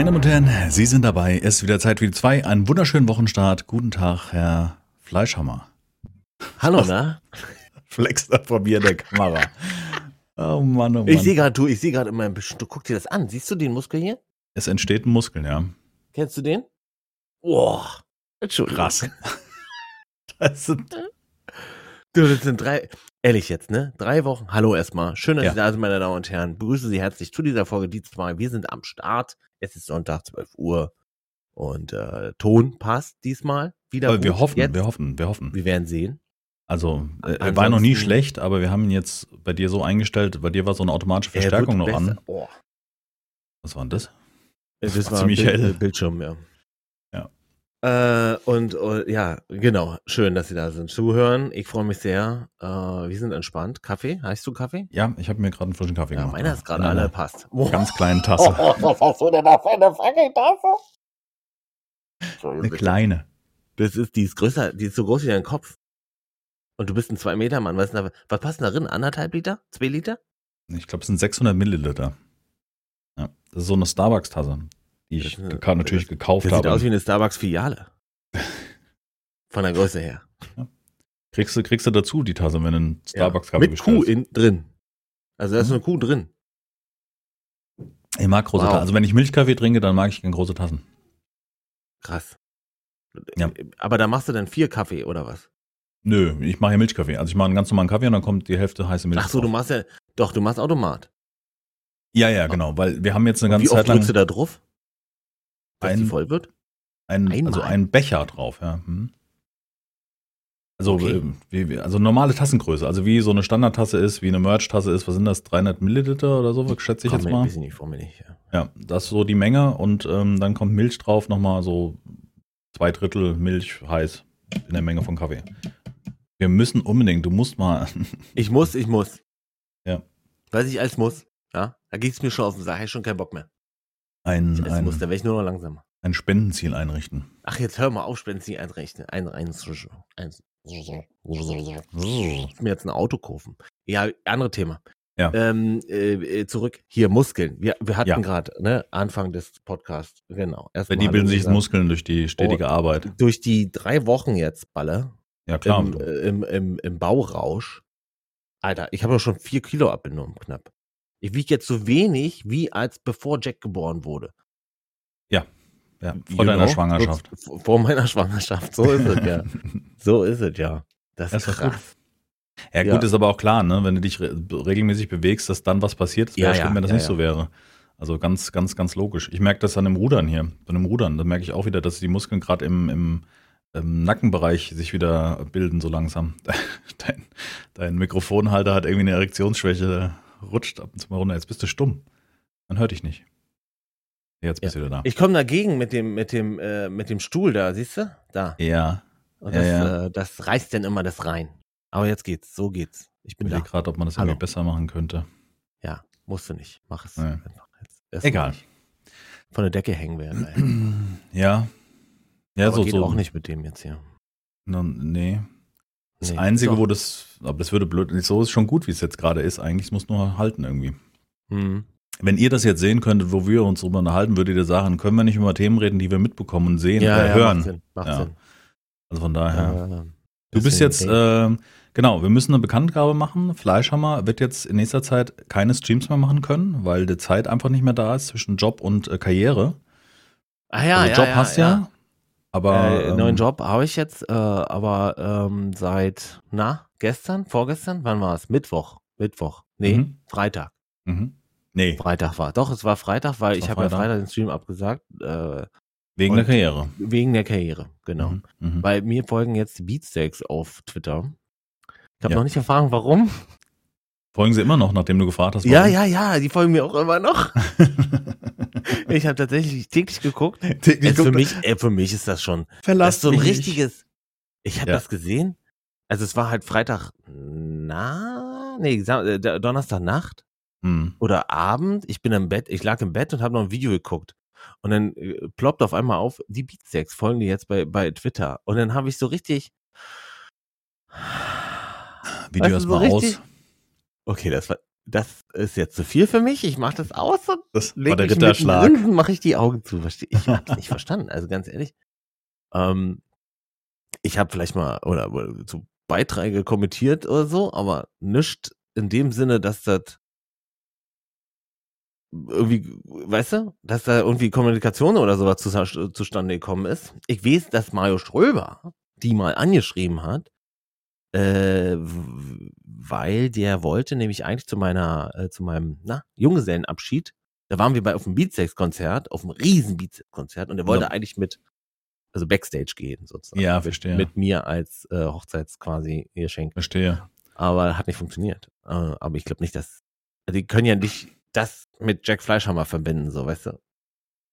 Meine Damen und Herren, Sie sind dabei. Es ist wieder Zeit für die zwei. Einen wunderschönen Wochenstart. Guten Tag, Herr Fleischhammer. Hallo, na? Flex da vor mir in der Kamera. Oh Mann, oh Mann. Ich sehe gerade, du, ich sehe gerade in meinem Bild, du guck dir das an. Siehst du den Muskel hier? es entsteht ein Muskel, ja. Kennst du den? Boah. Entschuldigung. Krass. Das sind, Du, das sind drei, ehrlich jetzt, ne? Drei Wochen. Hallo erstmal. Schön, dass Ja. Sie da sind, meine Damen und Herren. Begrüße Sie herzlich zu dieser Folge, die zwei. Wir sind am Start. Es ist Sonntag, 12 Uhr. Und äh, Ton passt diesmal wieder. aber wir hoffen, Jetzt. wir hoffen, wir hoffen. Wir werden sehen. Also, äh, er war noch nie schlecht, aber wir haben ihn jetzt bei dir so eingestellt, bei dir war so eine automatische Er Verstärkung noch wird an. besser. Oh. Was war denn das? Das, Das war war ziemlich Bild, hell. Bildschirm, ja. Ja. Äh, und, äh, ja, genau. Schön, dass Sie da sind. Zuhören. Ich freue mich sehr. Äh, wir sind entspannt. Kaffee? Heißt du Kaffee? Ja, ich habe mir gerade einen frischen Kaffee Ja, gemacht. meiner ist gerade einer alle passt. Oh, Ganz kleinen Tasse. was hast du denn da für eine fucking Tasse? Eine kleine. Das ist, die ist größer, die ist so groß wie dein Kopf. Und du bist ein 2 Meter Mann. Was, ist denn da, was passt da drin? Anderthalb Liter? Zwei Liter? Ich glaube, es sind 600 Milliliter. Ja, das ist so eine Starbucks-Tasse, die ich Das geka- natürlich gekauft Das sieht habe. aus wie eine Starbucks-Filiale. Von der Größe her. kriegst, du, kriegst du dazu die Tasse, wenn du einen Ja. Starbucks-Kaffee Mit Kuh in, drin. Also da ist Mhm. eine Kuh drin. ich mag große Wow. Tassen. Also wenn ich Milchkaffee trinke, dann mag ich gerne große Tassen. Krass. Ja. Aber da machst du dann vier Kaffee oder was? Nö, ich mache ja Milchkaffee. Also ich mache einen ganz normalen Kaffee und dann kommt die Hälfte heiße Milch Ach so, du drauf. machst ja, doch, du machst Automat. Ja, ja, genau. Weil wir haben jetzt eine ganze wie oft Zeit lang drückst du da drauf? Dass ein, voll wird? ein, Einmal? also einen Becher drauf. Ja. Hm. Also, Okay. äh, wie, wie, also normale Tassengröße. Also wie so eine Standardtasse ist, wie eine Merch-Tasse ist. Was sind das? 300 Milliliter oder so, schätze ich Komm, jetzt ein mal. bisschen nicht vor mir nicht. Ja. Ja, das ist so die Menge und ähm, dann kommt Milch drauf, nochmal so zwei Drittel Milch heiß in der Menge von Kaffee. Wir müssen unbedingt, du musst mal, Ich muss, ich muss. Ja. Weiß ich als muss. Ja, da geht's mir schon auf den Sack. Ich schon keinen Bock mehr. Ein, als muss, ein, da wär ich nur noch langsamer. ein Spendenziel einrichten. Ach, jetzt hör mal auf, Spenden Sie einrechnen. Ein, ein, ein, ich mir jetzt ein Auto kaufen. Ja, andere Thema. Ja. Ähm, äh, äh, zurück. Hier, Muskeln. Wir, wir hatten Ja. gerade, ne, Anfang des Podcasts, genau. Erstmal die bilden sich. Muskeln durch die stetige Oh. Arbeit. Durch die drei Wochen jetzt, Balle, Ja, klar. im, äh, im, im, im Baurausch. Alter, ich habe doch schon vier Kilo abgenommen, knapp. Ich wiege jetzt so wenig, wie als bevor Jack geboren wurde. ja, vor You deiner know? Schwangerschaft. So, vor meiner Schwangerschaft, so ist es ja. So ist es ja. Das ist gut. krass. Ja, Ja. gut, ist aber auch klar, ne? wenn du dich re regelmäßig bewegst, dass dann was passiert. Es wäre Ja, schlimm, ja, wenn das ja, nicht ja. so wäre. Also ganz, ganz, ganz logisch. Ich merke das an dem Rudern hier, bei dem Rudern. Da merke ich auch wieder, dass die Muskeln gerade im, im, im Nackenbereich sich wieder bilden, so langsam. Dein, dein Mikrofonhalter hat irgendwie eine Erektionsschwäche, rutscht ab und zu mal runter. Jetzt bist du stumm. Man hört dich nicht. Jetzt bist du wieder da. Ich komme dagegen mit dem, mit dem, äh, mit dem Stuhl da, siehst du? Da. ja, Und Ja, das, ja. Äh, das reißt dann immer das rein. Aber jetzt geht's, so geht's. Ich ich bin da. überlege gerade, ob man das Hallo. irgendwie besser machen könnte. Ja, musst du nicht. Mach es Nee. Egal. Von der Decke hängen geil. Ja. Ja, Aber so, geht so. auch nicht mit dem jetzt hier. No, nee. Das Nee. Einzige, Doch. wo das, aber das würde blöd, so ist schon gut, wie es jetzt gerade ist. Eigentlich es muss nur halten irgendwie. Hm. Wenn ihr das jetzt sehen könntet, wo wir uns drüber unterhalten, würdet ihr sagen, können wir nicht über Themen reden, die wir mitbekommen und sehen Ja, oder ja, hören. macht Sinn. Macht Ja. Sinn. Also von daher. Äh, du bist jetzt, äh, genau, wir müssen eine Bekanntgabe machen. Fleischhammer wird jetzt in nächster Zeit keine Streams mehr machen können, weil die Zeit einfach nicht mehr da ist zwischen Job und äh, Karriere. ah, ja, also ja, Job ja, hast ja, aber äh, ähm, neuen Job habe ich jetzt, äh, aber ähm, seit, na, gestern, vorgestern, wann war es? Mittwoch. Mittwoch. Nee, Mhm. Freitag. Mhm. Nee, Freitag war. Doch, es war Freitag, weil Es ich war habe ja Freitag. Den Stream abgesagt, äh, wegen der Karriere. wegen der Karriere, genau. Mhm. Mhm. Weil mir folgen jetzt die Beatsteaks auf Twitter. Ich habe Ja. noch nicht erfahren, warum. Folgen sie immer noch, nachdem du gefragt hast? Ja, warum? ja, ja, die folgen mir auch immer noch. Ich habe tatsächlich täglich geguckt. Täglich Es für mich, äh, für mich ist das schon. Das Verlass ist so ein mich richtiges. Ich habe Ja. das gesehen. Also es war halt Freitag, na, nee, Sam- äh, Donnerstagnacht Hm. oder Abend. Ich bin im Bett, ich lag im Bett und habe noch ein Video geguckt. Und dann äh, ploppt auf einmal auf, die Beatsteaks folgen dir jetzt bei, bei Twitter. Und dann habe ich so richtig. Video erstmal so aus. Okay, das war. das ist jetzt zu viel für mich. Ich mache das aus und Das war der Ritterschlag. mache ich die Augen zu. Versteh- Ich hab's nicht verstanden. Also ganz ehrlich. Ähm, ich habe vielleicht mal oder, oder so Beiträge kommentiert oder so, aber nicht in dem Sinne, dass das irgendwie, weißt du, dass da irgendwie Kommunikation oder sowas zu, zustande gekommen ist. Ich weiß, dass Mario Ströber die mal angeschrieben hat, äh, weil der wollte nämlich eigentlich zu meiner, äh, zu meinem, na, Junggesellenabschied. Da waren wir bei auf dem Beatsex-Konzert, auf einem riesen Beatsex-Konzert und er wollte Ja. eigentlich mit, also Backstage gehen sozusagen. Ja, mit, verstehe. Mit mir als äh, Hochzeits quasi Geschenk. Verstehe. Aber hat nicht funktioniert. Äh, aber ich glaube nicht, dass, also die können ja nicht das mit Jack Fleischhammer verbinden, so, weißt du.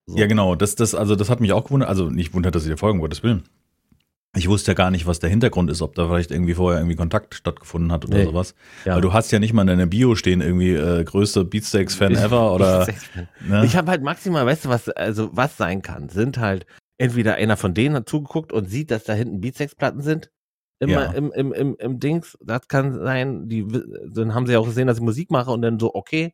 So. Ja, genau. Das, das, also das hat mich auch gewundert. Also nicht wundert, dass ich dir folgen, um Gottes Willen. Ich wusste ja gar nicht, was der Hintergrund ist, ob da vielleicht irgendwie vorher irgendwie Kontakt stattgefunden hat oder Nee. sowas. Ja. Weil du hast ja nicht mal in deiner Bio stehen, irgendwie äh, größte Beatsteaks-Fan ever oder. Ne? Ich habe halt maximal, weißt du, was, also was sein kann, sind halt entweder einer von denen hat zugeguckt und sieht, dass da hinten Beatsex-Platten sind. Immer Ja. im, im, im, im Dings. Das kann sein, die dann haben sie auch gesehen, dass ich Musik mache und dann so, okay,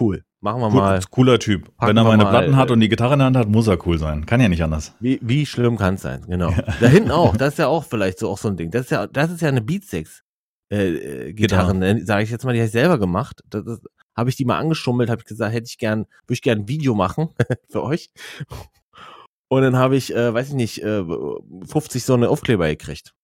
cool, machen wir mal. Cool, cooler Typ. Packen Wenn er meine mal, Platten hat äh, und die Gitarre in der Hand hat, muss er cool sein. Kann ja nicht anders. Wie, wie schlimm kann es sein, genau. Da hinten auch, das ist ja auch vielleicht so auch so ein Ding. Das ist ja, das ist ja eine Beatsex äh, äh, Gitarre, ne? sage ich jetzt mal, die habe ich selber gemacht. Das, das habe ich die mal angeschummelt, habe ich gesagt, hätte ich gern, würde ich gern ein Video machen für euch. Und dann habe ich, äh, weiß ich nicht, äh, 50 so eine Aufkleber gekriegt.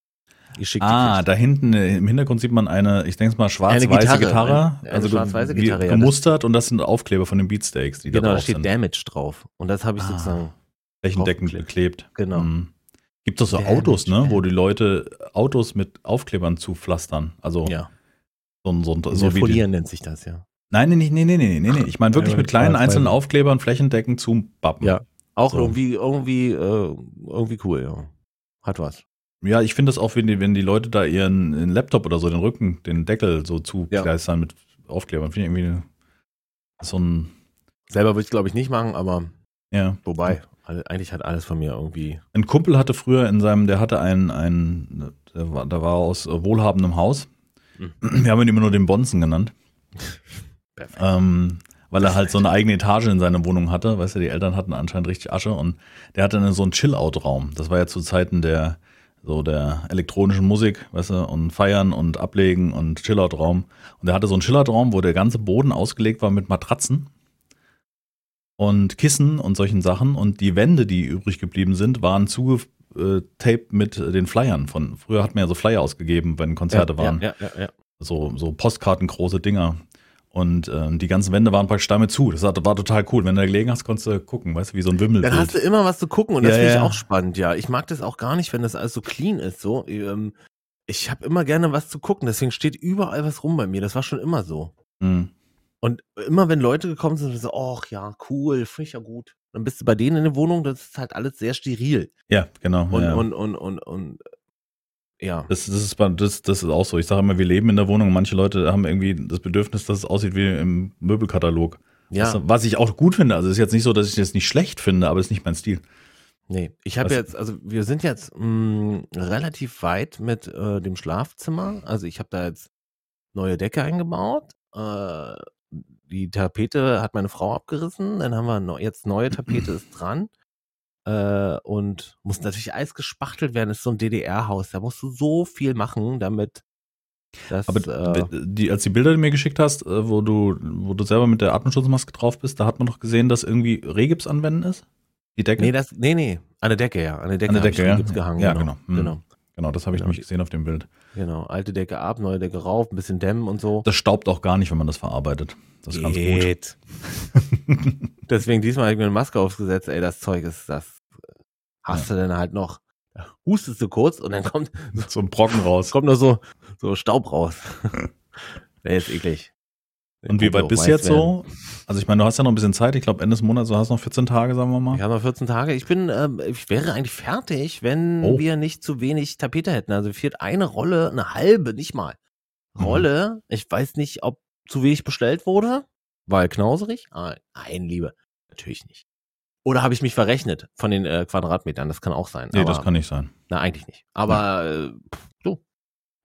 Geschickt Ah, gekriegt. da hinten äh, im Hintergrund sieht man eine, ich denke mal, schwarz-weiße Gitarre, Gitarre. eine- eine also schwarz-weiße Gitarre, ja, das- gemustert und das sind Aufkleber von den Beatsteaks, die Genau, da da drauf steht sind. Damage drauf. Und das habe ich Ah. sozusagen, Flächendeckend geklebt. Genau. Mhm. Gibt es so Damage, Autos, ne, wo die Leute Autos mit Aufklebern zupflastern? Also ja. so ein, so ein So so wie die, nennt sich das, ja. Nein, nee, nee, nee, nee, nee, nee, nee. Ich meine wirklich Ja, mit kleinen einzelnen Aufklebern flächendeckend zum Bappen. Ja. Auch So. irgendwie, irgendwie, äh, irgendwie cool, ja. Hat was. Ja, ich finde das auch, wenn die, wenn die Leute da ihren, ihren Laptop oder so, den Rücken, den Deckel so zugleistern mit Aufklebern. Finde ich irgendwie so ein, Selber würde ich glaube ich nicht machen, aber ja. wobei, eigentlich hat alles von mir irgendwie. Ein Kumpel hatte früher in seinem, der hatte ein, ein der war, der war aus wohlhabendem Haus. Mhm. Wir haben ihn immer nur den Bonzen genannt, Perfekt. ähm, weil er halt so eine eigene Etage in seiner Wohnung hatte. Weißt du, die Eltern hatten anscheinend richtig Asche und der hatte dann so einen Chill-Out-Raum. Das war ja zu Zeiten der, so der elektronischen Musik, weißt du, und Feiern und Ablegen und Chill-Out-Raum. Und er hatte so einen Chill-Out-Raum, wo der ganze Boden ausgelegt war mit Matratzen und Kissen und solchen Sachen. Und die Wände, die übrig geblieben sind, waren zugetaped mit den Flyern von. Früher hat man ja so Flyer ausgegeben, wenn Konzerte ja, waren. Ja, ja, ja. So, so Postkarten, große Dinger. Und ähm, die ganzen Wände waren praktisch damit zu. Das war, war total cool. Wenn du da gelegen hast, konntest du gucken, weißt du, wie so ein Wimmelbild. Dann hast du immer was zu gucken und das Ja, finde ich ja. auch spannend, ja. Ich mag das auch gar nicht, wenn das alles so clean ist, so. Ähm, ich habe immer gerne was zu gucken, deswegen steht überall was rum bei mir. Das war schon immer so. Hm. Und immer wenn Leute gekommen sind, so, ach ja, cool, finde ich ja gut. Dann bist du bei denen in der Wohnung, das ist halt alles sehr steril. Ja, genau. Und, ja. und, und, und, und, ja. Das, das, ist, das, das ist auch so. Ich sage immer, wir leben in der Wohnung. Manche Leute haben irgendwie das Bedürfnis, dass es aussieht wie im Möbelkatalog. Ja, du, was ich auch gut finde. Also es ist jetzt nicht so, dass ich das nicht schlecht finde, aber es ist nicht mein Stil. nee. Ich habe Was- jetzt, also wir sind jetzt mh, relativ weit mit äh, dem Schlafzimmer. Also ich habe da jetzt neue Decke eingebaut. Äh, die Tapete hat meine Frau abgerissen. Dann haben wir neu, jetzt neue Tapete ist dran. Äh, und muss natürlich alles gespachtelt werden. Das ist so ein DDR-Haus. Da musst du so viel machen, damit das. Aber äh, die, als die Bilder, die du mir geschickt hast, äh, wo du, wo du selber mit der Atemschutzmaske drauf bist, da hat man doch gesehen, dass irgendwie Regips anwenden ist. Die Decke? nee, das, nee, nee. An der Decke, ja. An der Decke, An der Decke, ja. Gehangen. Ja, genau. genau. Mhm. genau. genau, das habe ich Genau. nämlich gesehen auf dem Bild. Genau, alte Decke ab, neue Decke rauf, ein bisschen dämmen und so. Das staubt auch gar nicht, wenn man das verarbeitet. Das ist ganz gut. Geht. Deswegen diesmal habe ich mir eine Maske aufgesetzt, ey, das Zeug ist das. Hast du denn halt noch, hustest du kurz und dann kommt, so ein Brocken raus. kommt noch so, so Staub raus. Der ist eklig. Und wie weit bist du jetzt werden. so? Also ich meine, du hast ja noch ein bisschen Zeit. Ich glaube, Ende des Monats, du hast noch 14 Tage, sagen wir mal. Ich habe noch 14 Tage. Ich bin, ähm, ich wäre eigentlich fertig, wenn Oh. wir nicht zu wenig Tapete hätten. Also fehlt eine Rolle, eine halbe, nicht mal. Mhm. Rolle. Ich weiß nicht, ob zu wenig bestellt wurde. Weil knauserig? Ah, nein, Liebe. Natürlich nicht. Oder habe ich mich verrechnet von den äh, Quadratmetern? Das kann auch sein. Nee, aber, das kann nicht sein. Na, eigentlich nicht. Aber äh, pff, du,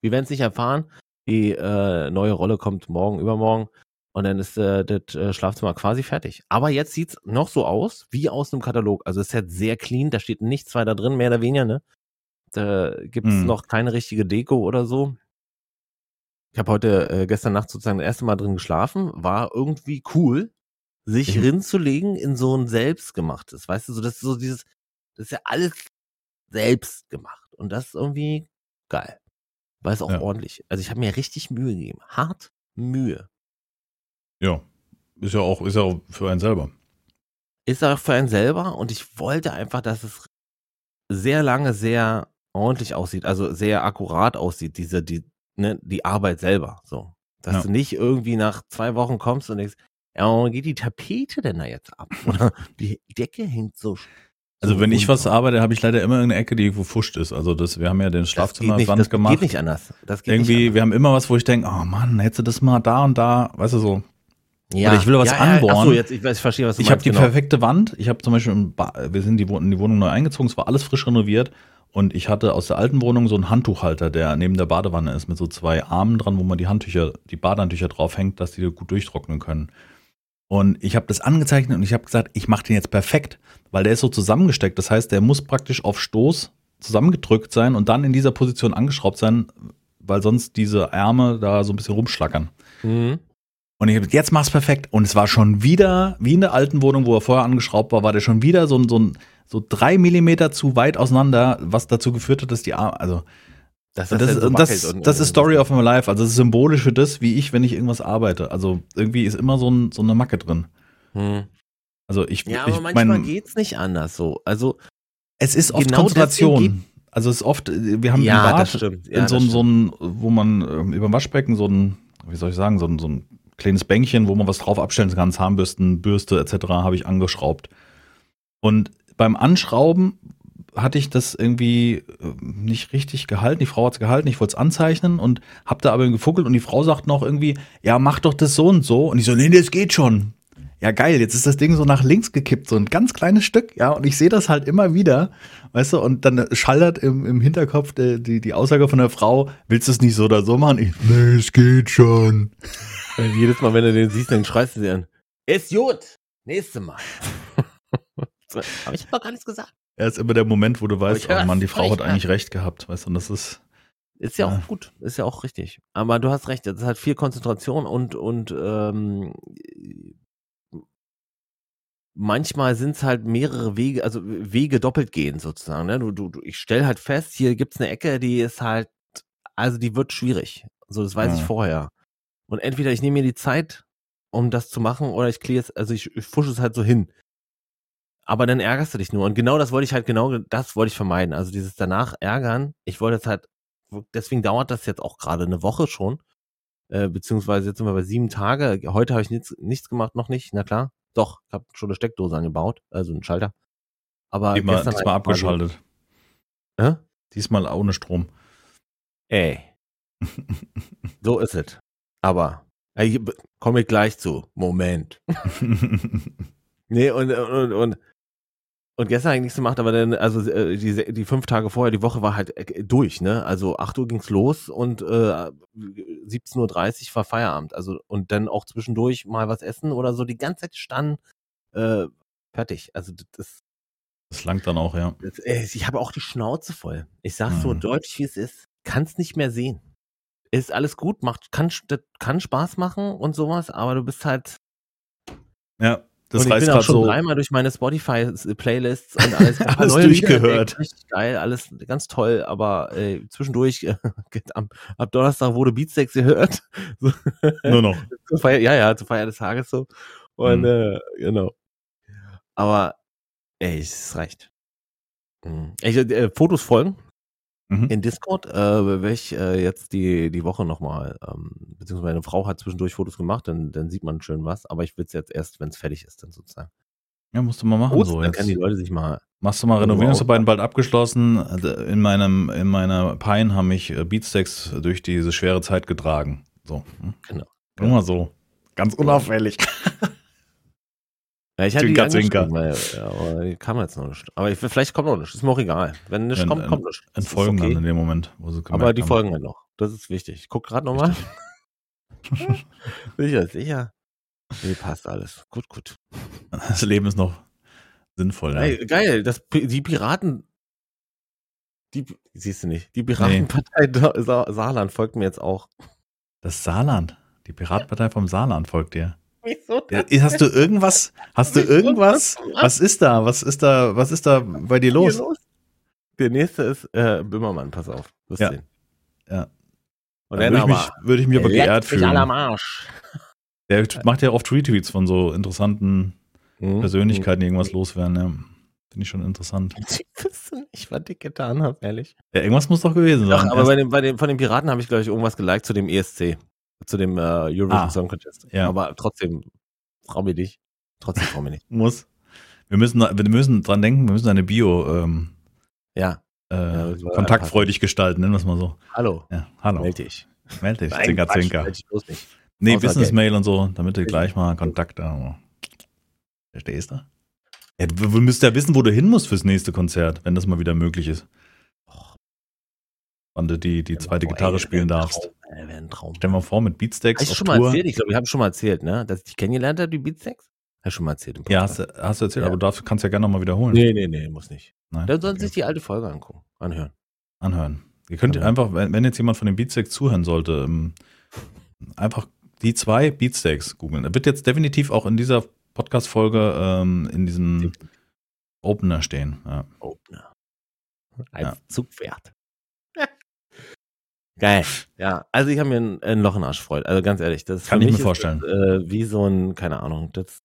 wir werden es nicht erfahren. Die äh, neue Rolle kommt morgen, übermorgen. Und dann ist äh, das äh, Schlafzimmer quasi fertig. Aber jetzt sieht's noch so aus, wie aus einem Katalog. Also es ist jetzt sehr clean, da steht nichts weiter drin, mehr oder weniger, ne? Da gibt's Hm. noch keine richtige Deko oder so. Ich habe heute, äh, gestern Nacht sozusagen das erste Mal drin geschlafen, war irgendwie cool, sich Mhm. rinzulegen in so ein selbstgemachtes, weißt du, so das ist so dieses, das ist ja alles selbst gemacht. Und das ist irgendwie geil. Weil es auch Ja. ordentlich. Also ich habe mir richtig Mühe gegeben. Hart Mühe. Ja. Ist ja auch, ist ja auch für einen selber. ist auch für einen selber und ich wollte einfach, dass es sehr lange sehr ordentlich aussieht, also sehr akkurat aussieht, diese, die, ne, die Arbeit selber, so. Dass Ja. du nicht irgendwie nach zwei Wochen kommst und denkst, ja, geht die Tapete denn da jetzt ab? Oder die Decke hängt so. Also so wenn ich was arbeite, habe ich leider immer irgendeine Ecke, die wo fuscht ist. Also das, wir haben ja den Schlafzimmerwand nicht, das gemacht. geht nicht anders. Das geht Irgendwie, nicht wir haben immer was, wo ich denke, oh Mann, hättest du das mal da und da, weißt du so. anders. Ja, oder ich will was ja, ja, anbohren. Ach so, jetzt, ich, weiß, ich verstehe, was du Ich habe die genau. perfekte Wand. Ich habe zum Beispiel, wir sind die, in die Wohnung neu eingezogen, es war alles frisch renoviert. Und ich hatte aus der alten Wohnung so einen Handtuchhalter, der neben der Badewanne ist, mit so zwei Armen dran, wo man die Handtücher, die Badehandtücher draufhängt, dass die gut durchtrocknen können. Und ich habe das angezeichnet und ich habe gesagt, ich mache den jetzt perfekt, weil der ist so zusammengesteckt. Das heißt, der muss praktisch auf Stoß zusammengedrückt sein und dann in dieser Position angeschraubt sein, weil sonst diese Ärme da so ein bisschen rumschlackern. Mhm. Und ich habe jetzt mach's perfekt. Und es war schon wieder, wie in der alten Wohnung, wo er vorher angeschraubt war, war der schon wieder so, so, so drei Millimeter zu weit auseinander, was dazu geführt hat, dass die Arme, also Das, dann ist, so das, das ist und- Story of my life. Also es ist symbolisch für das, wie ich, wenn ich irgendwas arbeite. Also irgendwie ist immer so, ein, so eine Macke drin. Hm. Also ich, Ja, aber ich manchmal mein, geht's nicht anders so. Also, es ist oft genau Konzentration. Also es ist oft, wir haben ja, im das Bad stimmt. Ja, in so, das so ein, wo man ähm, über dem Waschbecken so ein, wie soll ich sagen, so ein, so ein kleines Bänkchen, wo man was drauf abstellen kann, Zahnbürsten, Bürste etc. habe ich angeschraubt. Und beim Anschrauben hatte ich das irgendwie äh, nicht richtig gehalten. Die Frau hat es gehalten, ich wollte es anzeichnen und habe da aber gefuckelt und die Frau sagt noch irgendwie, ja, mach doch das so und so. Und ich so, nee, das geht schon. Ja, geil, jetzt ist das Ding so nach links gekippt, so ein ganz kleines Stück, ja, und ich sehe das halt immer wieder, weißt du, und dann schallert im, im Hinterkopf die, die, die Aussage von der Frau, willst du es nicht so oder so machen? Ich, nee, es geht schon. Weil jedes Mal, wenn du den siehst, dann schreist du sie an. Ist gut. Nächste Mal. Aber ich habe doch gar nichts gesagt. Er ist immer der Moment, wo du weißt, oh Mann, die Frau hat ich eigentlich recht gehabt, weißt du, und das ist, Ist ja, Ja. auch gut. Ist ja auch richtig. Aber du hast recht. Es ist halt viel Konzentration und, und ähm, manchmal sind es halt mehrere Wege, also Wege doppelt gehen sozusagen. Ne? Du, du, du, ich stelle halt fest, hier gibt's eine Ecke, die ist halt, also die wird schwierig. So, das weiß Ja. ich vorher. Und entweder ich nehme mir die Zeit, um das zu machen, oder ich kläre es, also ich, ich fusche es halt so hin. Aber dann ärgerst du dich nur. Und genau das wollte ich halt, genau das wollte ich vermeiden. Also dieses danach ärgern. Ich wollte jetzt halt, deswegen dauert das jetzt auch gerade eine Woche schon. Äh, beziehungsweise jetzt sind wir bei sieben Tage. Heute habe ich nichts, nichts gemacht, noch nicht. Na klar. Doch, ich habe schon eine Steckdose angebaut, also einen Schalter. Aber diesmal, gestern diesmal halt abgeschaltet. Hä? Diesmal ohne Strom. Ey, so ist es. Aber äh, komme ich gleich zu. Moment. Nee, und, und, und, und gestern habe ich nichts gemacht, aber dann, also äh, die, die fünf Tage vorher, die Woche war halt äh, durch, ne? Also 8 Uhr ging's los und äh, 17.30 Uhr war Feierabend. Also und dann auch zwischendurch mal was essen oder so, die ganze Zeit standen, äh, fertig. Also das, das, langt dann auch, ja. das äh, ich habe auch die Schnauze voll. Ich sag's so Mhm. deutlich, wie es ist. Kann's nicht mehr sehen. Ist alles gut, macht, kann, kann Spaß machen und sowas, aber du bist halt Ja, das und ich bin auch schon so. dreimal durch meine Spotify-Playlists und alles, Alles durchgehört. Richtig geil, alles ganz toll, aber äh, zwischendurch, äh, am, ab Donnerstag wurde Beatsteaks gehört. So, Nur noch. Feier, ja, ja, zur Feier des Tages so. Und Mhm. äh, genau. Aber ey, es reicht. Mhm. Ich, äh, Fotos folgen Mhm. in Discord, äh, werde ich äh, jetzt die, die Woche nochmal, ähm, beziehungsweise meine Frau hat zwischendurch Fotos gemacht, dann, dann sieht man schön was, aber ich will es jetzt erst, wenn es fertig ist, dann sozusagen. Ja, musst du mal machen Prost, so dann jetzt. können die Leute sich mal. Machst du mal Renovierungsarbeiten bald abgeschlossen? In meinem, in meiner Pine haben mich äh, Beatsteaks durch diese schwere Zeit getragen. So. hm? Genau. Nur mal so. Ganz unauffällig. Ja, ich hatte die Zwinker, zwinker. weil, ja, aber kam jetzt noch nicht. Aber ich, vielleicht kommt noch nicht. Ist mir auch egal. Wenn nicht kommt, kommt nicht. Das ist Entfolgen okay. dann in dem Moment, wo sie gemerkt Aber die haben. folgen halt noch. Das ist wichtig. Ich guck gerade nochmal. sicher, sicher. Nee, passt alles. Gut, gut. Das Leben ist noch sinnvoll. Ja. Ey, geil, das, die Piraten, die, siehst du nicht, die Piratenpartei nee. Sa Saarland folgt mir jetzt auch. Das Saarland, die Piratenpartei vom Saarland folgt dir. Wieso ja, hast du irgendwas, hast du irgendwas, was ist da, was ist da, was ist da bei dir los? los? Der nächste ist äh, Böhmermann, pass auf, wirst ja. sehen. Ja. Und dann, dann würde, ich mich, würde ich mich aber geehrt fühlen. Am Arsch. Der macht ja oft Retweets von so interessanten mhm. Persönlichkeiten, die irgendwas loswerden. Ja. Finde ich schon interessant. Ich wüsste nicht, was ich getan habe, ehrlich. Ja, irgendwas muss doch gewesen sein. Doch, aber bei dem, bei dem, von den Piraten habe ich, glaube ich, irgendwas geliked zu dem ESC. Zu dem äh, Eurovision ah, Song Contest. Ja. Aber trotzdem, frau mir dich. Trotzdem frau mir nicht. muss. Wir müssen, wir müssen dran denken, wir müssen eine Bio ähm, ja. Äh, ja, kontaktfreudig gestalten, nennen wir es mal so. Hallo. Ja, hallo. Meld dich. Meld dich, Nein, Zwinker, Quatsch, Zwinker. Meld dich bloß nicht. Nee, Business-Mail und so, damit du gleich mal Kontakt da. Verstehst du? Ja, du, du müsst ja wissen, wo du hin musst fürs nächste Konzert, wenn das mal wieder möglich ist. Wann du die, die zweite Gitarre spielen darfst. Traum, ey, Traum. Stell mal vor, mit Beatsteaks. Hast du schon Tour. mal erzählt? Ich glaube, ich habe schon mal erzählt, ne? Dass ich dich kennengelernt habe, die Beatsteaks? Hast du schon mal erzählt. ja, hast du, hast du erzählt, ja. aber du kannst ja gerne nochmal wiederholen. Nee, nee, nee, muss nicht. Nein. Dann sollen okay. sich die alte Folge angucken, anhören. Anhören. Ihr könnt anhören. einfach, wenn jetzt jemand von den Beatsteaks zuhören sollte, ähm, einfach die zwei Beatsteaks googeln. Er wird jetzt definitiv auch in dieser Podcast-Folge ähm, in diesem Opener stehen. Ja. Opener. Als ja. Zugpferd. Geil. Ja, also ich habe mir ein, ein, Loch in den Arsch freut. Also ganz ehrlich, das kann ich mir vorstellen. Das, äh, wie so ein, keine Ahnung, das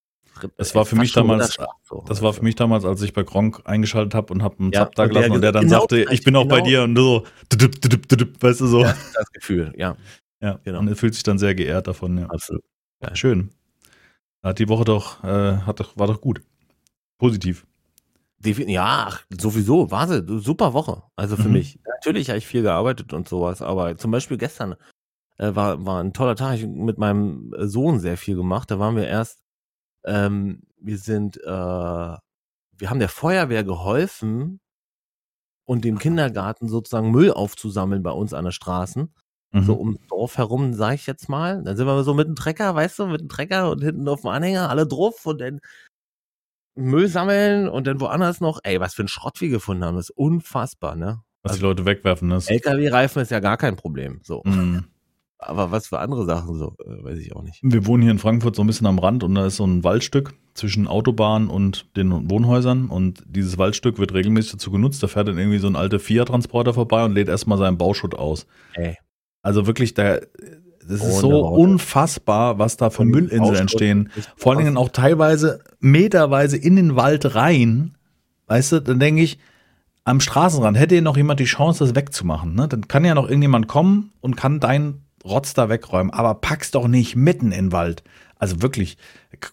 das war für mich damals, das war für mich damals, als ich bei Gronk eingeschaltet habe und habe einen ja, Zap da gelassen und der dann genau, sagte, ich bin auch genau, bei dir und so, weißt du so. Ja, das Gefühl, ja. Ja, genau. Und er fühlt sich dann sehr geehrt davon, ja. Absolut. Ja. Schön. Hat die Woche doch, äh, hat doch, war doch gut. Positiv. Ja, sowieso, war sie, super Woche. Also für mhm. mich. Natürlich habe ich viel gearbeitet und sowas, aber zum Beispiel gestern äh, war, war ein toller Tag. Ich mit meinem Sohn sehr viel gemacht. Da waren wir erst, ähm, wir sind, äh, wir haben der Feuerwehr geholfen und dem Kindergarten sozusagen Müll aufzusammeln bei uns an den Straßen. Mhm. So ums Dorf herum, sag ich jetzt mal. Dann sind wir so mit dem Trecker, weißt du, mit dem Trecker und hinten auf dem Anhänger, alle drauf und dann Müll sammeln und dann woanders noch, ey, was für ein Schrott wir gefunden haben, das ist unfassbar, ne? Was also, die Leute wegwerfen, ne? LKW-Reifen ist ja gar kein Problem, so. Mhm. Aber was für andere Sachen so, äh, weiß ich auch nicht. Wir wohnen hier in Frankfurt so ein bisschen am Rand und da ist so ein Waldstück zwischen Autobahn und den Wohnhäusern und dieses Waldstück wird regelmäßig dazu genutzt. Da fährt dann irgendwie so ein alter Fiat-Transporter vorbei und lädt erstmal seinen Bauschutt aus. Ey. Also wirklich, da, das ist so unfassbar, was da für Müllinseln entstehen. Vor allen Dingen auch teilweise meterweise in den Wald rein. Weißt du, dann denke ich, am Straßenrand hätte ja noch jemand die Chance, das wegzumachen. Ne? Dann kann ja noch irgendjemand kommen und kann deinen Rotz da wegräumen. Aber pack's doch nicht mitten in den Wald. Also wirklich,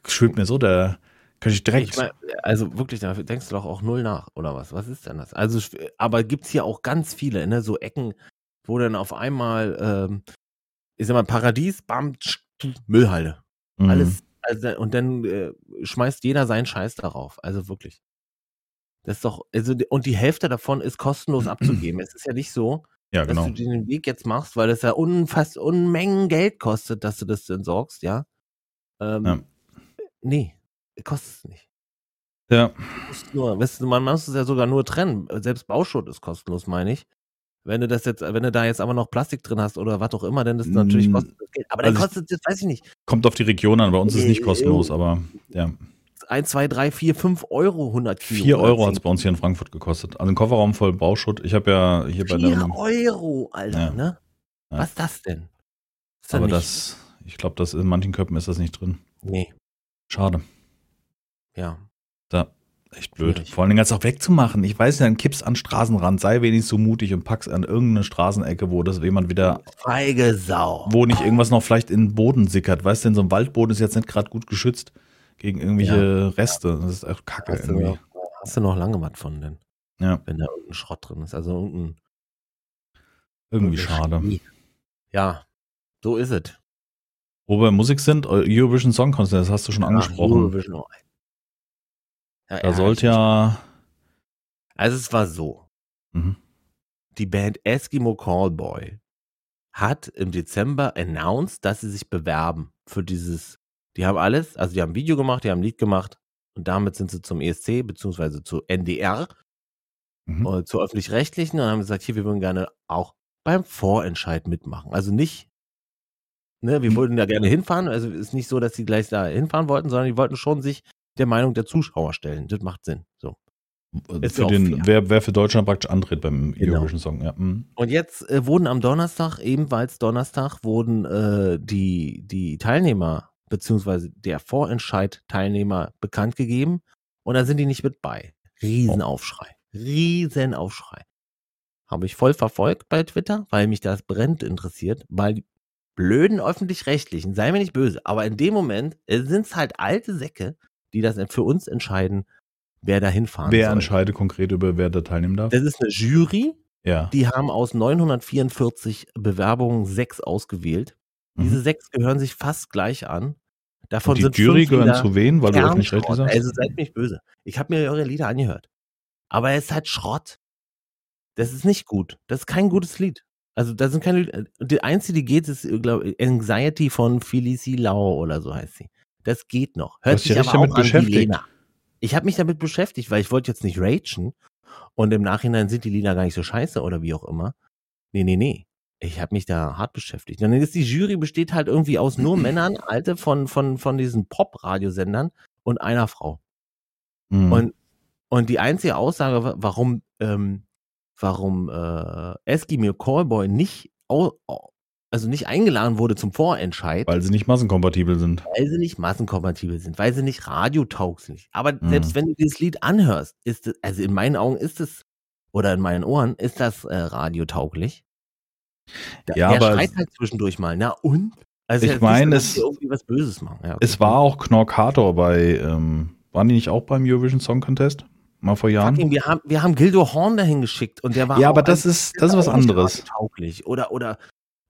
schwimmt mir so der, kann ich direkt. Ich mein, also wirklich, da denkst du doch auch null nach, oder was? Was ist denn das? Also, aber gibt's hier auch ganz viele, ne, so Ecken, wo dann auf einmal, ähm, ich sag mal, Paradies, bam, Müllhalde. Mhm. Alles, also, und dann äh, schmeißt jeder seinen Scheiß darauf. Also wirklich. Das ist doch, also, und die Hälfte davon ist kostenlos abzugeben. Es ist ja nicht so, ja, genau. dass du den Weg jetzt machst, weil das ja unfast Unmengen Geld kostet, dass du das entsorgst, ja. Ähm, ja. Nee, kostet es nicht. Ja. Nur, weißt du, man muss es ja sogar nur trennen. Selbst Bauschutt ist kostenlos, meine ich. Wenn du das jetzt, wenn du da jetzt aber noch Plastik drin hast oder was auch immer, dann ist das natürlich kostenlos Geld. Aber also dann kostet das, weiß ich nicht. Kommt auf die Region an, bei uns ist es nicht kostenlos, aber ja. 1, 2, 3, 4, 5 Euro 100 Kilo. 4 Euro hat es bei uns hier in Frankfurt gekostet. Also ein Kofferraum voll Bauschutt. Ich habe ja hier bei der. 4 Euro, Alter, ja. ne? Ja. Was ist das denn? Ist aber das, ich glaube, das in manchen Köpfen ist das nicht drin. Nee. Schade. Ja. Da, Echt blöd. Schwierig. Vor allen Dingen das auch wegzumachen. Ich weiß ja, dann kippst an Straßenrand, sei wenigstens so mutig und packst an irgendeine Straßenecke, wo das jemand wieder. Feige Sau. Wo nicht irgendwas noch vielleicht in den Boden sickert. Weißt du, denn so ein Waldboden ist jetzt nicht gerade gut geschützt gegen irgendwelche ja. Reste. Das ist echt kacke hast irgendwie. Du noch, hast du noch lange was von denn? Ja. Wenn da irgendein Schrott drin ist. Also irgendein. Irgendwie schade. Ja, so ist es. Wo wir Musik sind, Eurovision Song Contest, das hast du schon ja, angesprochen. Eurovision, ja, da sollte ja. Also es war so. Mhm. Die Band Eskimo Callboy hat im Dezember announced, dass sie sich bewerben für dieses Die haben alles, also die haben ein Video gemacht, die haben ein Lied gemacht und damit sind sie zum ESC beziehungsweise zu NDR, Mhm. äh, zu öffentlich-rechtlichen und haben gesagt, hier, wir würden gerne auch beim Vorentscheid mitmachen. Also nicht, ne, wir Mhm. wollten da gerne hinfahren, also ist nicht so, dass sie gleich da hinfahren wollten, sondern die wollten schon sich der Meinung der Zuschauer stellen. Das macht Sinn. So. Ist Für den, fair. wer, wer für Deutschland praktisch antritt beim Genau. Eurovision Song, ja. Mhm. Und jetzt äh, wurden am Donnerstag, ebenfalls Donnerstag, wurden äh, die, die Teilnehmer, beziehungsweise der Vorentscheid-Teilnehmer bekannt gegeben und da sind die nicht mit bei. Riesenaufschrei. Riesenaufschrei. Habe ich voll verfolgt bei Twitter, weil mich das brennend interessiert, weil die blöden Öffentlich-Rechtlichen, sei mir nicht böse, aber in dem Moment sind es halt alte Säcke, die das für uns entscheiden, wer da hinfahren Wer soll. entscheidet konkret über wer da teilnehmen darf? Das ist eine Jury, ja. die haben aus 944 Bewerbungen sechs ausgewählt. Diese Mhm. sechs gehören sich fast gleich an. Davon Und die sind Jury gehören Lieder zu wen, weil du öffentlich rechtlich Kernschrott. sagst? Also seid nicht böse. Ich habe mir eure Lieder angehört. Aber es ist halt Schrott. Das ist nicht gut. Das ist kein gutes Lied. Also da sind keine Lieder. Die einzige, die geht, ist glaube Anxiety von Felicie Lau oder so heißt sie. Das geht noch. Hört sich aber damit auch an wie beschäftigt. Lena. Ich habe mich damit beschäftigt, weil ich wollte jetzt nicht ragen und im Nachhinein sind die Lieder gar nicht so scheiße oder wie auch immer. Nee, nee, nee. Ich habe mich da hart beschäftigt. Und dann ist die Jury besteht halt irgendwie aus nur Männern, alte von, von, von diesen Pop-Radiosendern und einer Frau. Mhm. Und, und die einzige Aussage, wa- warum, ähm, warum äh, Eskimo Callboy nicht, au, au- also nicht eingeladen wurde zum Vorentscheid, weil sie nicht massenkompatibel sind. weil sie nicht massenkompatibel sind, weil sie nicht radiotauglich. Aber Mhm. selbst wenn du dieses Lied anhörst, ist es, also in meinen Augen ist es, oder in meinen Ohren, ist das äh, radiotauglich. Da, Ja, der aber schreit halt zwischendurch mal, na und? Also Ich meine, es- irgendwie was Böses machen. Ja, okay. Es war auch Knorkator bei, ähm, waren die nicht auch beim Eurovision Song Contest? Mal vor Jahren? Fucking, wir haben, wir haben Gildo Horn dahin geschickt und der war ja, aber das ist, das ist was anderes. Oder, oder,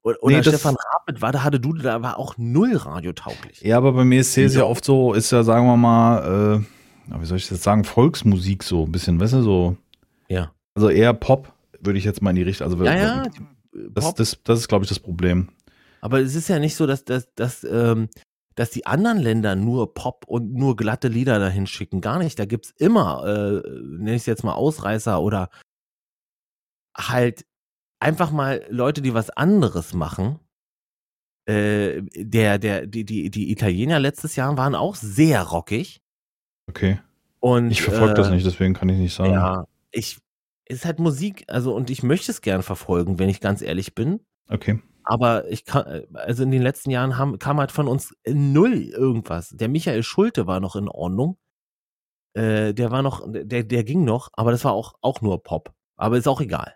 oder, oder Nee, das- Stefan Raab mit Warte, hatte du, da war auch null radiotauglich. Ja, aber beim ESC ist ja Ja. oft so, ist ja, sagen wir mal, äh, wie soll ich das sagen, Volksmusik so ein bisschen, weißt du, so, Ja. also eher Pop, würde ich jetzt mal in die Richtung, also Ja, ja. das, Pop. das, das ist, glaube ich, das Problem. Aber es ist ja nicht so, dass, dass, dass, ähm, dass die anderen Länder nur Pop und nur glatte Lieder dahin schicken. Gar nicht. Da gibt's immer, äh, nenne ich es jetzt mal Ausreißer oder halt einfach mal Leute, die was anderes machen. Äh, der, der, die, die, die Italiener letztes Jahr waren auch sehr rockig. Okay. Und, Ich verfolge das äh, nicht, deswegen kann ich nicht sagen. Ja, ich, es ist halt Musik, also und ich möchte es gern verfolgen, wenn ich ganz ehrlich bin. Okay. Aber ich kann, also in den letzten Jahren haben, kam halt von uns null irgendwas. Der Michael Schulte war noch in Ordnung. Äh, der war noch, der, der ging noch, aber das war auch, auch nur Pop. Aber ist auch egal.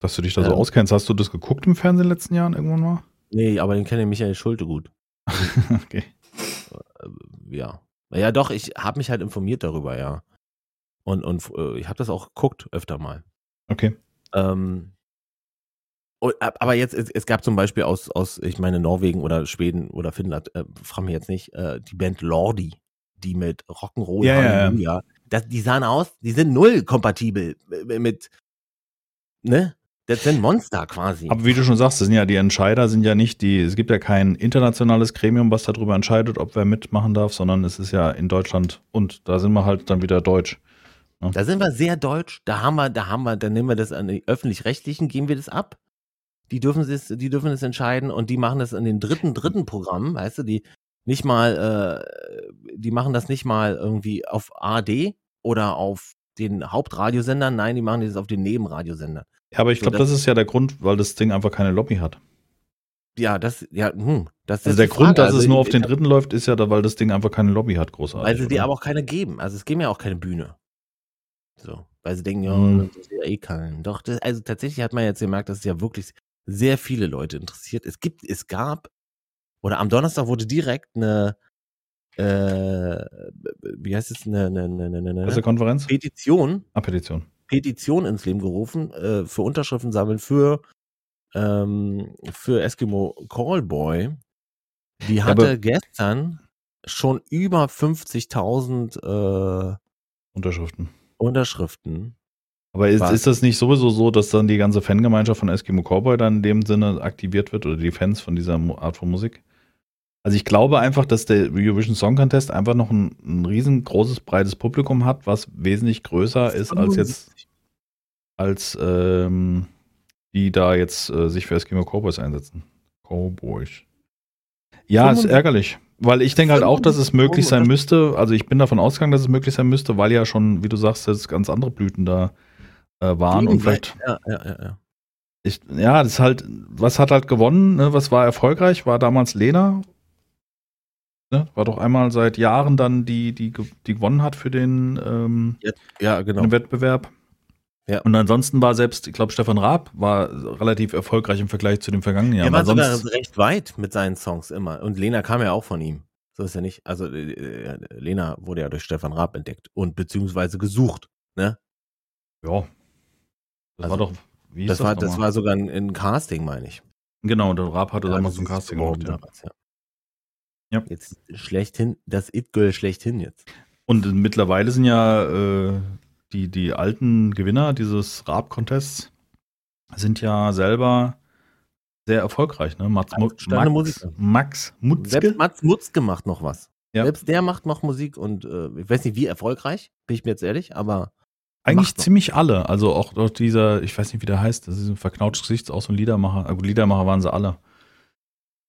Dass du dich da so Ähm. auskennst, hast du das geguckt im Fernsehen in den letzten Jahren irgendwann mal? Nee, aber den kenne ich Michael Schulte gut. okay. Äh, ja. Ja, doch, ich habe mich halt informiert darüber, ja. Und, und äh, ich habe das auch geguckt öfter mal. Okay. Ähm, und, ab- aber jetzt, es, es gab zum Beispiel aus, aus, ich meine, Norwegen oder Schweden oder Finnland, äh, frag mich jetzt nicht, äh, die Band Lordi, die mit Rock'n'Roll Ja, ja, ja. Halleluja, das, die sahen aus, die sind null kompatibel mit, mit, ne? Das sind Monster quasi. Aber wie du schon sagst, das sind ja die Entscheider, sind ja nicht die, es gibt ja kein internationales Gremium, was darüber entscheidet, ob wer mitmachen darf, sondern es ist ja in Deutschland und da sind wir halt dann wieder deutsch. Da sind wir sehr deutsch. Da haben wir, da haben wir, dann nehmen wir das an die öffentlich-rechtlichen, geben wir das ab. Die dürfen es, die dürfen es entscheiden und die machen das in den dritten, dritten Programmen, weißt du, die nicht mal, äh, die machen das nicht mal irgendwie auf AD oder auf den Hauptradiosendern, nein, die machen das auf den Nebenradiosendern. Ja, aber ich glaube, das- das ist ja der Grund, weil das Ding einfach keine Lobby hat. Ja, das, ja, hm, das ist Also der die Grund, dass es Also, nur auf den dritten läuft, ist ja, da, weil das Ding einfach keine Lobby hat, großartig. Weil sie dir oder? aber auch keine geben. Also es geben ja auch keine Bühne. So. Weil sie denken, ja, Hm. das ist ja eh kein. Doch, das, also tatsächlich hat man jetzt gemerkt, dass es ja wirklich sehr viele Leute interessiert. Es gibt, es gab, oder am Donnerstag wurde direkt eine, äh, wie heißt es, eine, eine, eine, eine, eine Pressekonferenz? Petition, Ah, Petition. Petition ins Leben gerufen, äh, für Unterschriften sammeln für, ähm, für Eskimo Callboy. Die hatte gestern schon über 50.000 äh, Unterschriften. Unterschriften. Aber ist, Was? ist das nicht sowieso so, dass dann die ganze Fangemeinschaft von Eskimo Cowboy dann in dem Sinne aktiviert wird oder die Fans von dieser Art von Musik? Also ich glaube einfach, dass der Eurovision Song Contest einfach noch ein, ein riesengroßes, breites Publikum hat, was wesentlich größer ist als jetzt, als ähm, die da jetzt äh, sich für Eskimo Cowboys einsetzen. Cowboys. Ja, ist ärgerlich. Weil ich denke halt auch, dass es möglich sein müsste. Also ich bin davon ausgegangen, dass es möglich sein müsste, weil ja schon, wie du sagst, jetzt ganz andere Blüten da äh, waren und vielleicht. Ja, ja, ja, ja. Ich, ja, das ist halt, was hat halt gewonnen, ne? was war erfolgreich? War damals Lena. Ne? War doch einmal seit Jahren dann die, die, die gewonnen hat für den, ähm, ja, genau. den Wettbewerb. Ja. Und ansonsten war selbst, ich glaube, Stefan Raab war relativ erfolgreich im Vergleich zu dem vergangenen Jahr. Er war sogar recht weit mit seinen Songs immer. Und Lena kam ja auch von ihm. So ist ja nicht. Also äh, äh, Lena wurde ja durch Stefan Raab entdeckt und beziehungsweise gesucht. Ne? ja. Das Also, war doch, wie hieß Das, war, das war sogar ein, ein Casting, meine ich. Genau, der Raab hatte Ja, damals das so ein Casting gemacht. Ja. damals, ja. Ja. Jetzt schlechthin, das It-Girl schlechthin jetzt. Und mittlerweile sind ja äh, die, die alten Gewinner dieses Raab-Contests sind ja selber sehr erfolgreich. Ne? Mats, Max, Musiker. Max Mutzke. Selbst Mats Mutzke macht noch was. Ja. Selbst der macht noch Musik und äh, ich weiß nicht, wie erfolgreich, bin ich mir jetzt ehrlich, aber Eigentlich noch. ziemlich alle. Also auch doch dieser, ich weiß nicht, wie der heißt, das ist ein verknautschtes Gesicht, auch so ein Liedermacher. Also Liedermacher waren sie alle.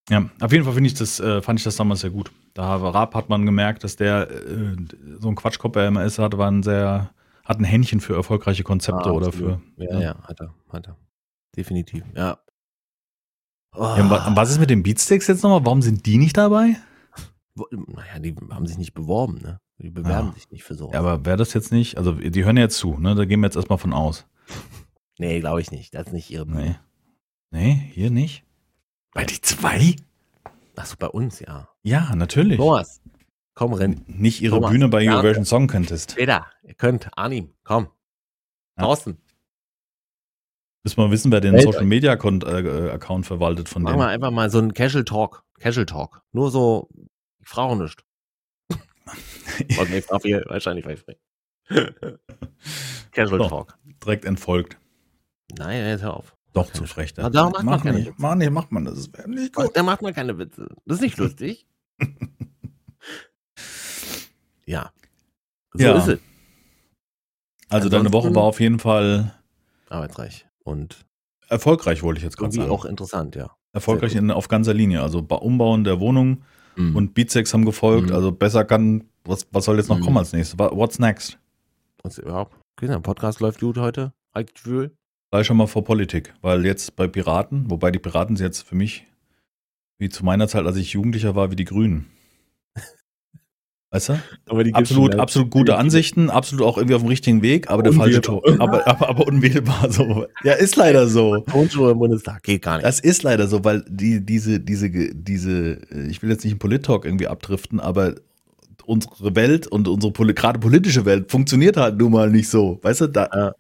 Ja, auf jeden Fall finde ich das, äh, fand ich das damals sehr gut. Da Raab hat man gemerkt, dass der äh, so ein Quatschkopf er immer ist, hat, war ein sehr, hat ein Händchen für erfolgreiche Konzepte Ah, oder für. Ja, ja, hat er, hat er. Definitiv, ja. Oh, Ja, und was ist mit den Beatsticks jetzt nochmal? Warum sind die nicht dabei? naja, die haben sich nicht beworben, ne? Die bewerben Ja. sich nicht für sowas. Ja, aber wäre das jetzt nicht, also die hören ja jetzt zu, ne? Da gehen wir jetzt erstmal von aus. nee, glaube ich nicht. Das ist nicht ihre Bühne. Nee. Nee, hier nicht. Bei die zwei? Achso, bei uns, ja. Ja, natürlich. Thomas, komm, renn. Nicht ihre Thomas, Bühne bei ja. Eurovision Song Contest. Peter, ihr könnt. Arnim, komm. Ja. Müssen wir wissen, wer den Meldet Social Media Kon- äh, Account verwaltet von Machen wir denen. einfach mal so einen Casual Talk. Casual Talk. Nur so, ich frage nicht. Okay, ich frage wahrscheinlich weiß ich nicht. Casual So. Talk. Direkt entfolgt. Nein, jetzt hör auf. Doch zu frech. Ja, darum macht man mach keine nicht, Witze. mach nicht, macht man das. Wäre nicht Was, gut. der macht mal keine Witze. Das ist nicht lustig. ja. So Ja. ist es. Also deine Woche war auf jeden Fall Arbeitsreich. Und erfolgreich, wollte ich jetzt gerade sagen. auch interessant, ja. erfolgreich in, auf ganzer Linie. Also Ba- Umbauen der Wohnung Mhm. und Beatsex haben gefolgt. Mhm. Also besser kann, was, was soll jetzt noch Mhm. kommen als nächstes? What's next? Und, ja, okay, der Podcast läuft gut heute. Halt Gefühl. Sei schon mal vor Politik, weil jetzt bei Piraten, wobei die Piraten sind jetzt für mich wie zu meiner Zeit, als ich Jugendlicher war, wie die Grünen. Weißt du? Aber die Absolut, absolut gute Ansichten, absolut auch irgendwie auf dem richtigen Weg, aber der falsche Tor. Aber, aber, aber unwählbar so. Ja, ist leider so. Tonschuhe im Bundestag. Geht gar nicht. Das ist leider so, weil die, diese, diese, diese, äh, ich will jetzt nicht einen Polit-Talk irgendwie abdriften, aber unsere Welt und unsere gerade politische Welt funktioniert halt nun mal nicht so. Weißt du, da, Ja.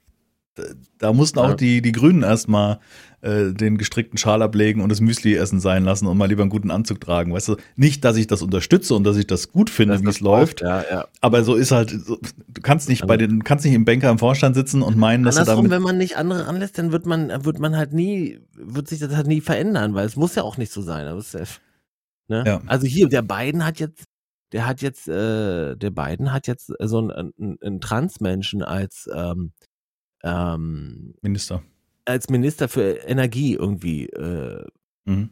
Da, mussten auch die, die Grünen erstmal äh, den gestrickten Schal ablegen und das Müsli essen sein lassen und mal lieber einen guten Anzug tragen. Weißt du, nicht, dass ich das unterstütze und dass ich das gut finde, wie es läuft, Ja, ja. aber so ist halt, so, du kannst nicht Also- bei den, kannst nicht im Banker im Vorstand sitzen und meinen, dass du Andersrum, damit wenn man nicht andere anlässt, dann wird man, wird man halt nie, wird sich das halt nie verändern, weil es muss ja auch nicht so sein. Ist ja, ne? Also hier, der Biden hat jetzt, der hat jetzt, äh, der Biden hat jetzt so einen, einen, einen Transmenschen als, ähm, ähm, Minister. als Minister für Energie irgendwie äh, Mhm.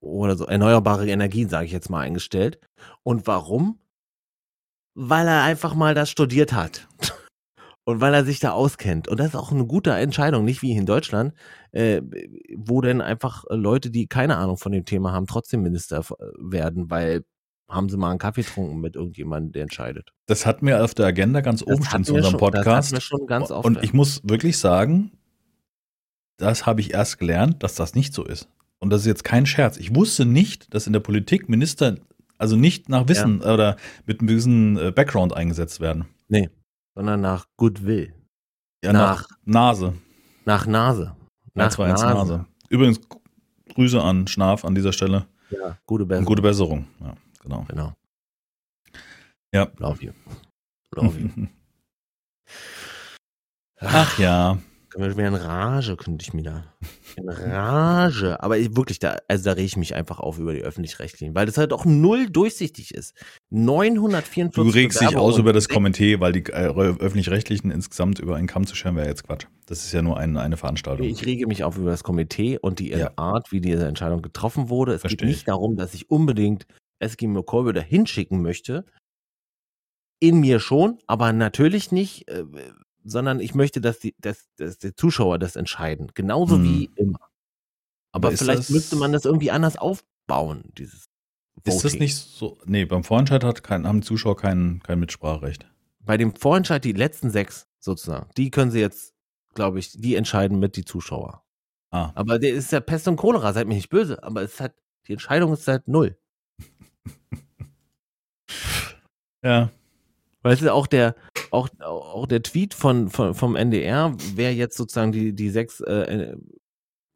oder so erneuerbare Energien, sage ich jetzt mal, eingestellt. Und warum? Weil er einfach mal das studiert hat. Und weil er sich da auskennt. Und das ist auch eine gute Entscheidung, nicht wie in Deutschland, äh, wo denn einfach Leute, die keine Ahnung von dem Thema haben, trotzdem Minister werden, weil haben sie mal einen Kaffee getrunken mit irgendjemandem, der entscheidet. Das hatten wir auf der Agenda ganz oben Das stehen zu unserem schon- Das Podcast. hatten wir schon ganz oft. Und ich muss wirklich sagen, das habe ich erst gelernt, dass das nicht so ist. Und das ist jetzt kein Scherz. Ich wusste nicht, dass in der Politik Minister also nicht nach Wissen oder mit einem gewissen äh, Background eingesetzt werden. sondern nach Goodwill. Ja, Nach- Nase. Nach Nase. Nach 2 Nase. Nase. Übrigens, Grüße an Schnaf an dieser Stelle. Ja, gute Und Besserung. gute Besserung. Ja, genau. Genau. Ja. Love you. Love you. Ach ja. Können wir in Rage, könnte ich mir da. In Rage. Aber ich, wirklich, da, also da rege ich mich einfach auf über die öffentlich-rechtlichen, weil das halt auch null durchsichtig ist. 944 Du regst dich aus über das Komitee, weil die äh, öffentlich-rechtlichen insgesamt über einen Kamm zu scheren wäre jetzt Quatsch. Das ist ja nur ein, eine Veranstaltung. Ich rege mich auf über das Komitee und die Ja. Art, wie diese Entscheidung getroffen wurde. Es Versteh geht nicht ich. darum, dass ich unbedingt Eskimo Kolbe dahin schicken möchte. In mir schon, aber natürlich nicht, äh, sondern ich möchte, dass die, dass, dass die Zuschauer das entscheiden. Genauso Hm. wie immer. Aber Aber vielleicht müsste man das irgendwie anders aufbauen, dieses ist das Voting. nicht so? Nee, beim Vorentscheid hat kein, haben die Zuschauer kein, kein Mitspracherecht. Bei dem Vorentscheid, die letzten sechs sozusagen, die können sie jetzt, glaube ich, die entscheiden mit die Zuschauer. Ah, Aber der ist ja Pest und Cholera, seid mir nicht böse, aber es hat, die Entscheidung ist halt null. ja. Weißt du, auch der, auch, auch der Tweet von, von, vom NDR, wer jetzt sozusagen die, die sechs äh,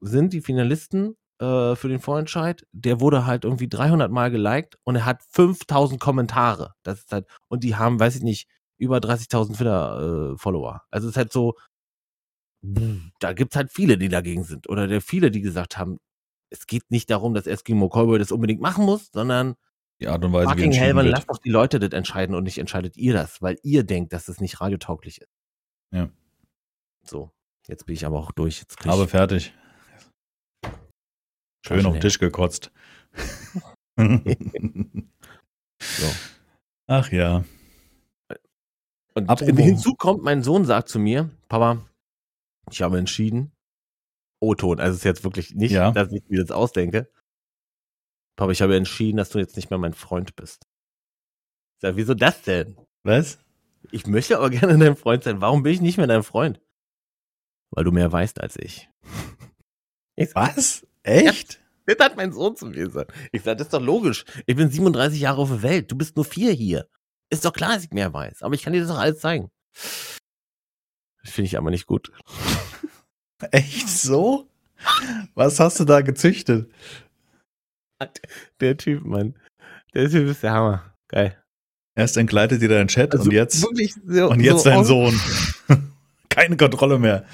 sind, die Finalisten äh, für den Vorentscheid, der wurde halt irgendwie 300 Mal geliked und er hat 5000 Kommentare. Das ist halt, und die haben, weiß ich nicht, über 30.000 Twitter-Follower. also es ist halt so, da gibt's halt viele, die dagegen sind. Oder der viele, die gesagt haben, es geht nicht darum, dass Eskimo Cowboy das unbedingt machen muss, sondern Die Art und Weise, wie Fucking entschieden hell, man wird. lasst doch die Leute das entscheiden und nicht entscheidet ihr das, weil ihr denkt, dass es nicht radiotauglich ist. Ja. So, jetzt bin ich aber auch durch. Jetzt Aber fertig. Schön auf den. Tisch gekotzt. So. Ach ja. Und Apropos- hinzu kommt, mein Sohn sagt zu mir, Papa, ich habe entschieden, O-Ton, also es ist jetzt wirklich nicht, Ja. dass ich mir das ausdenke. Papa, ich habe entschieden, dass du jetzt nicht mehr mein Freund bist. Ich sag, wieso das denn? Was? Ich möchte aber gerne dein Freund sein. Warum bin ich nicht mehr dein Freund? Weil du mehr weißt als ich. Ich sag, Was? Echt? Das hat mein Sohn zu mir gesagt. Ich sage, das ist doch logisch. Ich bin 37 Jahre auf der Welt. Du bist nur vier hier. Ist doch klar, dass ich mehr weiß. Aber ich kann dir das doch alles zeigen. Das finde ich aber nicht gut. Echt so? Was hast du da gezüchtet? Der Typ, Mann. Der Typ ist der Hammer. Geil. Erst entgleitet dir dein Chat und jetzt Also so, und jetzt so dein Sohn. Keine Kontrolle mehr.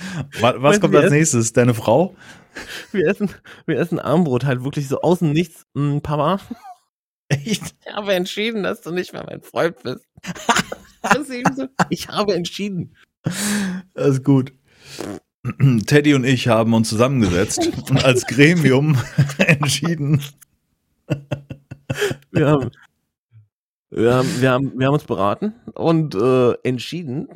Wa- Was du, kommt als er- nächstes? Deine Frau? Wir essen, wir essen Armbrot halt wirklich so außen nichts. Hm, Papa, ich habe entschieden, dass du nicht mehr mein Freund bist. So, ich habe entschieden. Das ist gut. Teddy und ich haben uns zusammengesetzt und als Gremium entschieden. Wir haben, wir haben, wir haben, wir haben uns beraten und äh, entschieden.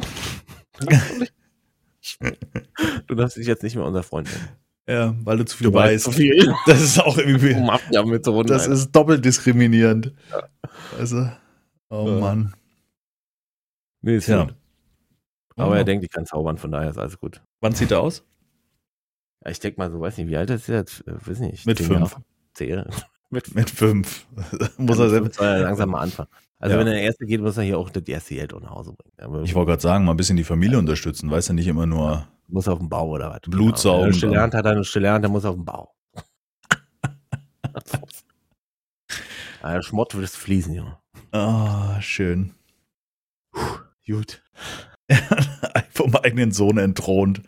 Du darfst dich jetzt nicht mehr unser Freund nennen. Ja, weil du zu viel Du weißt weißt. zu viel. Das ist auch irgendwie, Mafia mit so das ist doppelt diskriminierend. Also, oh Ja. Mann. nee, ist Ja. gut. Aber er Oh. denkt, ich kann zaubern, von daher ist alles gut. Wann zieht er aus? Ja, ich denke mal so, weiß nicht, wie alt ist er jetzt? Äh, weiß nicht. Mit fünf. Zehn. Mit Mit fünf. Muss er selbst. soll er langsam mal anfangen. Also Ja. wenn er der Erste geht, muss er hier auch das erste Geld nach Hause bringen. Ich wollte gerade sagen, mal ein bisschen die Familie unterstützen. Weißt du, nicht immer nur. muss auf dem Bau oder was? Blut saugen Wenn er. Hand hat, er Hand, der muss auf dem Bau. Ah, Der Schmott wird es fließen, Junge. Ah, schön. Gut. Vom eigenen Sohn entthront.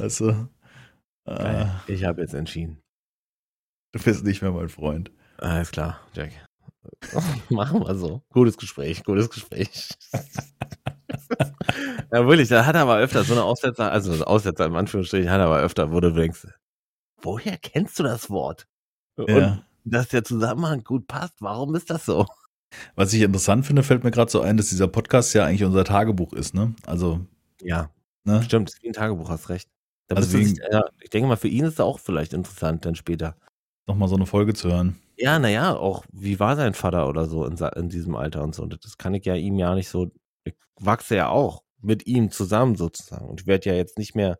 Weißt du? Geil. Ah, Ich habe jetzt entschieden. Du bist nicht mehr mein Freund. Alles klar, Jack. Machen wir so. Gutes Gespräch, gutes Gespräch. ja, wirklich, da hat er aber öfter so eine Aussetzer, also so Aussetzer in Anführungsstrichen hat er aber öfter, wo du denkst, woher kennst du das Wort? Und Ja. dass der Zusammenhang gut passt, warum ist das so? Was ich interessant finde, fällt mir gerade so ein, dass dieser Podcast ja eigentlich unser Tagebuch ist, ne? Also, Ja, ne? stimmt, ist wie ein Tagebuch, hast recht. Da Also wegen- sich, ja, ich denke mal, für ihn ist das auch vielleicht interessant dann später. Nochmal so eine Folge zu hören. Ja, naja, auch wie war sein Vater oder so in, in diesem Alter und so. Und das kann ich ja ihm ja nicht so. Ich wachse ja auch mit ihm zusammen sozusagen. Und ich werde ja jetzt nicht mehr.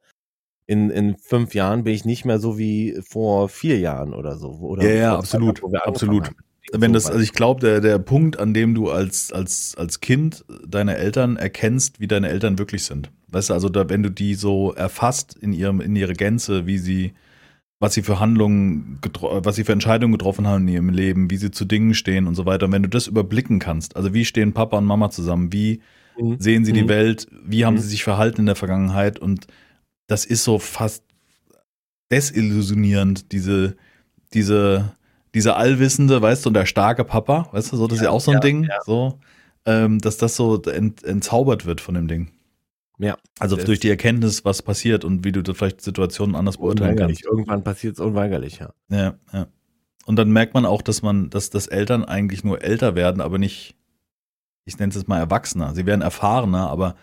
In, in fünf Jahren bin ich nicht mehr so wie vor vier Jahren oder so. Oder Ja, ja, absolut, Jahren, absolut. haben. Wenn das, also ich glaube, der, der Punkt, an dem du als, als, als Kind deine Eltern erkennst, wie deine Eltern wirklich sind. Weißt du, also da, wenn du die so erfasst in ihrem, in ihre Gänze, wie sie, was sie für Handlungen, was sie für Entscheidungen getroffen haben in ihrem Leben, wie sie zu Dingen stehen und so weiter. Und wenn du das überblicken kannst, also wie stehen Papa und Mama zusammen, wie Mhm. sehen sie die Mhm. Welt, wie haben Mhm. sie sich verhalten in der Vergangenheit und das ist so fast desillusionierend, diese, diese, diese allwissende, weißt du, und der starke Papa, weißt du, so, das ist ja auch so ein ja, Ding, ja. so, ähm, dass das so ent, entzaubert wird von dem Ding. Ja. Also Das- durch die Erkenntnis, was passiert und wie du da vielleicht Situationen anders beurteilen kannst. Irgendwann passiert es unweigerlich, ja. Ja, ja. Und dann merkt man auch, dass man, dass, dass Eltern eigentlich nur älter werden, aber nicht, ich nenne es jetzt mal Erwachsener. Sie werden erfahrener, aber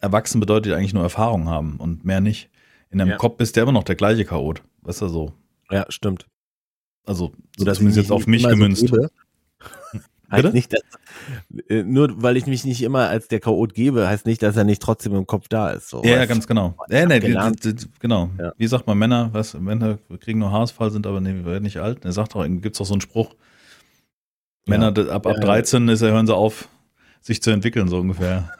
erwachsen bedeutet eigentlich nur Erfahrung haben und mehr nicht. In deinem Ja. Kopf bist du immer noch der gleiche Chaot. Weißt du so? Ja, stimmt. Also, So, dass zumindest ich jetzt auf mich so gemünzt. gebe. Bitte? Heißt nicht, dass, nur weil ich mich nicht immer als der Chaot gebe, heißt nicht, dass er nicht trotzdem im Kopf da ist. So, Ja, ja, ganz genau. Hab nee, genau. Ja. Wie sagt man, Männer, was, Männer kriegen nur Haarausfall, sind aber nee, wir werden nicht alt. Er sagt doch, gibt es doch so einen Spruch. Ja. Männer ab, ab Ja, ja. 13 ist, hören sie auf, sich zu entwickeln, so ungefähr.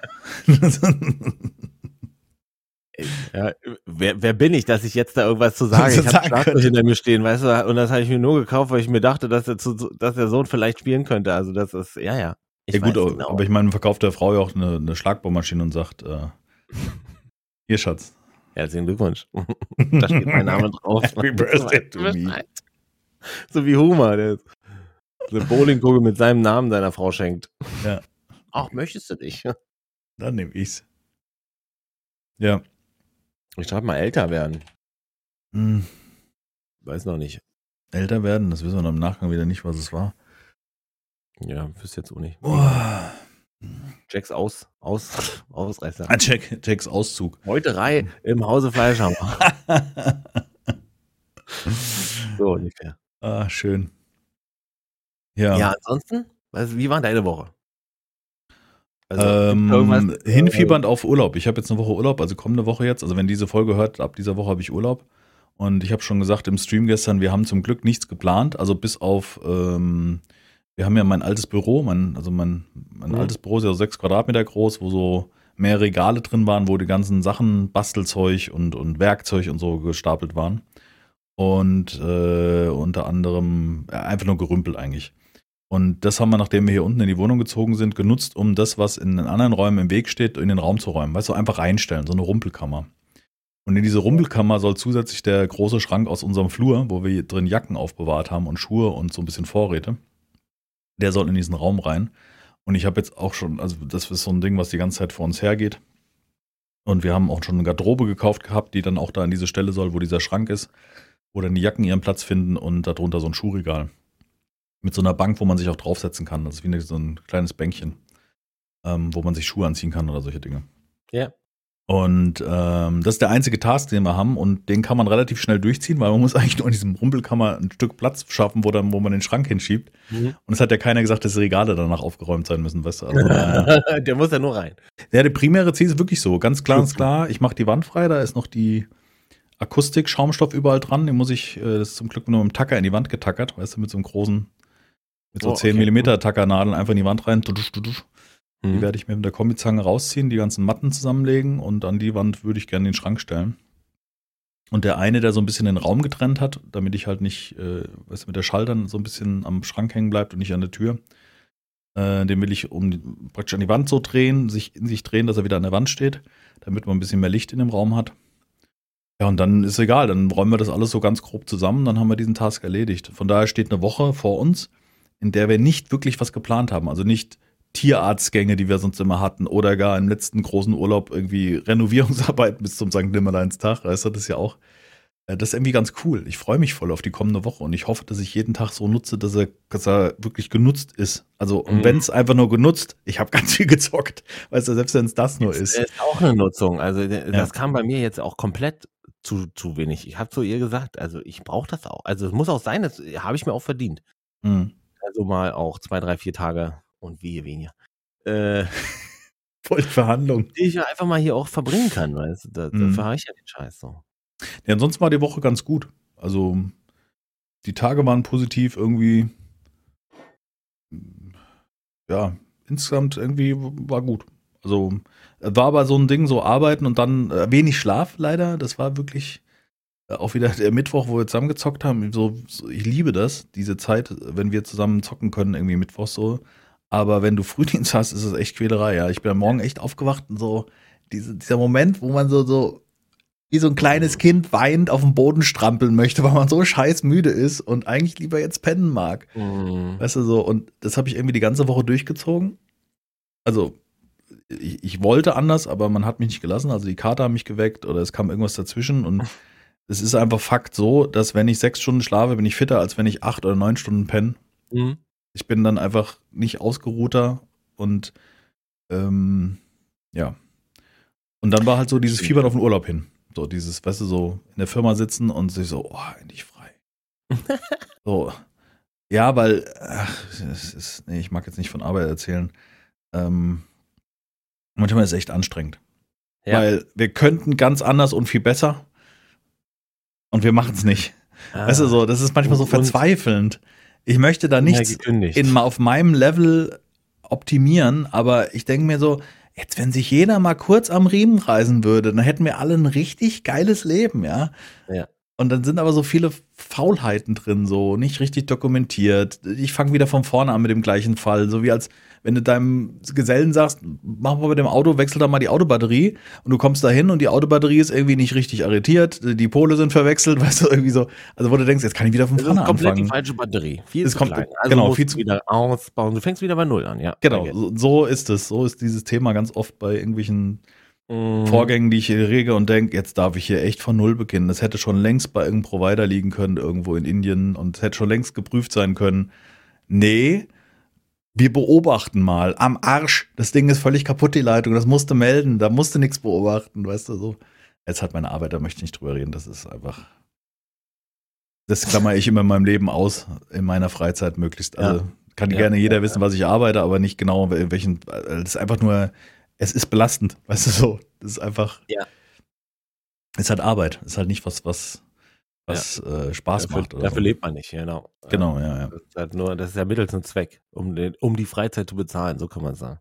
Ja, wer, wer bin ich, dass ich jetzt da irgendwas zu sagen? Ich habe Schlagzeug hinter mir stehen, weißt du, und das habe ich mir nur gekauft, weil ich mir dachte, dass der, zu, dass der Sohn vielleicht spielen könnte. Also das ist, ja, ja. Ich ja gut, genau. aber ich meine, verkauft der Frau ja auch eine, eine Schlagbohrmaschine und sagt, äh, hier Schatz. Herzlichen Glückwunsch. da steht mein Name drauf. Happy birthday to me. So wie Homer, der eine Bowlingkugel mit seinem Namen seiner Frau schenkt. Ja. Ach, möchtest du dich? Dann nehme ich's. Ja. Ich schreibe mal älter werden. Hm. Weiß noch nicht. Älter werden, das wissen wir noch im Nachgang wieder nicht, was es war. Ja, wüsste jetzt auch nicht. Boah. Jacks aus, aus, Ausreißer. Ah, Jack, Jacks Auszug. Meuterei im Hause Fleischhammer. So ungefähr. ah, schön. Ja. Ja, ansonsten, was, wie war deine Woche? Also, ähm, äh, hinfiebernd auf Urlaub. Ich habe jetzt eine Woche Urlaub, also kommende Woche jetzt. Also wenn diese Folge hört, ab dieser Woche habe ich Urlaub. Und ich habe schon gesagt im Stream gestern, wir haben zum Glück nichts geplant. Also bis auf, ähm, wir haben ja mein altes Büro, mein, also mein, mein Mhm. altes Büro ist ja so sechs Quadratmeter groß, wo so mehr Regale drin waren, wo die ganzen Sachen, Bastelzeug und, und Werkzeug und so gestapelt waren. Und äh, unter anderem ja, einfach nur Gerümpel eigentlich. Und das haben wir, nachdem wir hier unten in die Wohnung gezogen sind, genutzt, um das, was in den anderen Räumen im Weg steht, in den Raum zu räumen. Weißt du, einfach reinstellen, so eine Rumpelkammer. Und in diese Rumpelkammer soll zusätzlich der große Schrank aus unserem Flur, wo wir drin Jacken aufbewahrt haben und Schuhe und so ein bisschen Vorräte, der soll in diesen Raum rein. Und ich habe jetzt auch schon, also das ist so ein Ding, was die ganze Zeit vor uns hergeht. Und wir haben auch schon eine Garderobe gekauft gehabt, die dann auch da an diese Stelle soll, wo dieser Schrank ist, wo dann die Jacken ihren Platz finden und darunter so ein Schuhregal mit so einer Bank, wo man sich auch draufsetzen kann. Das ist wie eine, so ein kleines Bänkchen, ähm, wo man sich Schuhe anziehen kann oder solche Dinge. Ja. Und ähm, das ist der einzige Task, den wir haben und den kann man relativ schnell durchziehen, weil man muss eigentlich nur in diesem Rumpelkammer ein Stück Platz schaffen, wo, dann, wo man den Schrank hinschiebt. Mhm. Und es hat ja keiner gesagt, dass die Regale danach aufgeräumt sein müssen, weißt du? Also, äh, Der muss ja nur rein. ja, der primäre Ziel ist wirklich so, ganz klar ist klar, ich mache die Wand frei, da ist noch die Akustik, Schaumstoff überall dran, den muss ich, äh, das ist zum Glück nur mit dem Tacker in die Wand getackert, weißt du, mit so einem großen, mit so Oh, 10 okay. Millimeter Tackernadeln einfach in die Wand rein, tudusch, tudusch. Die Mhm. werde ich mir mit der Kombizange rausziehen, die ganzen Matten zusammenlegen und an die Wand würde ich gerne den Schrank stellen. Und der eine, der so ein bisschen den Raum getrennt hat, damit ich halt nicht, äh, weißt du, mit der Schaltern so ein bisschen am Schrank hängen bleibt und nicht an der Tür, äh, den will ich um die, praktisch an die Wand so drehen, sich in sich drehen, dass er wieder an der Wand steht, damit man ein bisschen mehr Licht in dem Raum hat. Ja, und dann ist egal, dann räumen wir das alles so ganz grob zusammen, dann haben wir diesen Task erledigt. Von daher steht eine Woche vor uns, in der wir nicht wirklich was geplant haben. Also nicht Tierarztgänge, die wir sonst immer hatten, oder gar im letzten großen Urlaub irgendwie Renovierungsarbeiten bis zum St. Nimmerleinstag. Weißt du, das ist ja auch, äh, das ist irgendwie ganz cool. Ich freue mich voll auf die kommende Woche und ich hoffe, dass ich jeden Tag so nutze, dass er, dass er wirklich genutzt ist. Also, und Mhm. wenn es einfach nur genutzt, ich habe ganz viel gezockt, weißt du, selbst wenn es das nur ist. ist auch eine Nutzung. Also das kam bei mir jetzt auch komplett zu, zu wenig. Ich habe zu ihr gesagt, also ich brauche das auch. Also es muss auch sein, das habe ich mir auch verdient. Mhm. Also mal auch zwei, drei, vier Tage und wie weniger. Äh, Voll Verhandlung. die ich ja einfach mal hier auch verbringen kann, weißt du? Da, Mhm. Habe ich ja den Scheiß so. Ja, ansonsten war die Woche ganz gut. Also die Tage waren positiv irgendwie. Ja, insgesamt irgendwie war gut. Also war aber so ein Ding, so arbeiten und dann äh, wenig Schlaf leider. Das war wirklich äh, auch wieder der Mittwoch, wo wir zusammen gezockt haben. So, so, ich liebe das, diese Zeit, wenn wir zusammen zocken können, irgendwie Mittwoch so. Aber wenn du Frühdienst hast, ist es echt Quälerei. Ja, ich bin am Morgen echt aufgewacht und so diese, dieser Moment, wo man so, so wie so ein kleines Kind weinend auf dem Boden strampeln möchte, weil man so scheiß müde ist und eigentlich lieber jetzt pennen mag. Mhm. Weißt du so, und das habe ich irgendwie die ganze Woche durchgezogen. Also, ich, ich wollte anders, aber man hat mich nicht gelassen. Also die Karte haben mich geweckt oder es kam irgendwas dazwischen und es ist einfach Fakt so, dass wenn ich sechs Stunden schlafe, bin ich fitter, als wenn ich acht oder neun Stunden penne. Mhm. Ich bin dann einfach nicht ausgeruhter und ähm, ja. Und dann war halt so dieses. Fiebern auf den Urlaub hin. So dieses, weißt du, so in der Firma sitzen und sich so, oh, endlich frei. so. Ja, weil, ach, es ist, nee, ich mag jetzt nicht von Arbeit erzählen. Ähm, manchmal ist es echt anstrengend. Ja. Weil wir könnten ganz anders und viel besser. Und wir machen es nicht. Ah, Weißt du, so, das ist manchmal so Und- verzweifelnd. Ich möchte da nichts in, auf meinem Level optimieren, aber ich denke mir so, jetzt, wenn sich jeder mal kurz am Riemen reißen würde, dann hätten wir alle ein richtig geiles Leben, ja. Ja. Und dann sind aber so viele Faulheiten drin, so nicht richtig dokumentiert. Ich fange wieder von vorne an mit dem gleichen Fall, so wie als wenn du deinem Gesellen sagst, mach mal mit dem Auto, wechsel da mal die Autobatterie und du kommst da hin und die Autobatterie ist irgendwie nicht richtig arretiert, die Pole sind verwechselt, weißt du, irgendwie so. Also wo du denkst, jetzt kann ich wieder von das ist vorne komplett die anfangen. falsche Batterie. Viel Es zu kommt- klein. Also genau, viel zu- wieder ausbauen. Du fängst wieder bei Null an, ja. Genau, so, ist es. So ist dieses Thema ganz oft bei irgendwelchen. Mhm. Vorgängen, die ich hier rege und denke, jetzt darf ich hier echt von Null beginnen. Das hätte schon längst bei irgendeinem Provider liegen können, irgendwo in Indien und es hätte schon längst geprüft sein können. Nee, wir beobachten mal. Am Arsch. Das Ding ist völlig kaputt, die Leitung. Das musste melden. Da musste nichts beobachten, weißt du so. Jetzt hat meine Arbeit, da möchte ich nicht drüber reden. Das ist einfach. Das klammer ich immer in meinem Leben aus, in meiner Freizeit möglichst. Also kann Ja, gerne jeder ja, wissen, was ich arbeite, aber nicht genau in welchen. Das ist einfach nur, es ist belastend, weißt du so. Das ist einfach. Ja. Ist halt Arbeit. Ist halt nicht was, was, was äh, Spaß Dafür, macht. dafür so. lebt man nicht, genau. Genau, ja, ja. Das ist, halt nur, das ist ja Mittel zum Zweck, um, den, um die Freizeit zu bezahlen, so kann man sagen.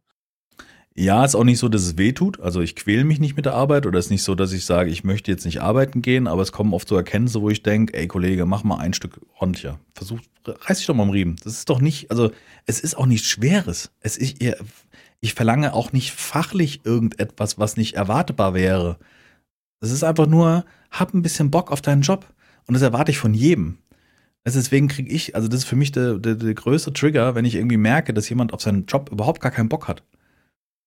Ja, ist auch nicht so, dass es weh tut. Also ich quäle mich nicht mit der Arbeit oder es ist nicht so, dass ich sage, ich möchte jetzt nicht arbeiten gehen, aber es kommen oft so Erkenntnisse, wo ich denke, ey Kollege, mach mal ein Stück ordentlicher. Versuch, reiß dich doch mal am Riemen. Das ist doch nicht, also es ist auch nichts Schweres. Es ist, ich, ich verlange auch nicht fachlich irgendetwas, was nicht erwartbar wäre. Es ist einfach nur, hab ein bisschen Bock auf deinen Job. Und das erwarte ich von jedem. Also deswegen kriege ich, also das ist für mich der, der, der größte Trigger, wenn ich irgendwie merke, dass jemand auf seinen Job überhaupt gar keinen Bock hat.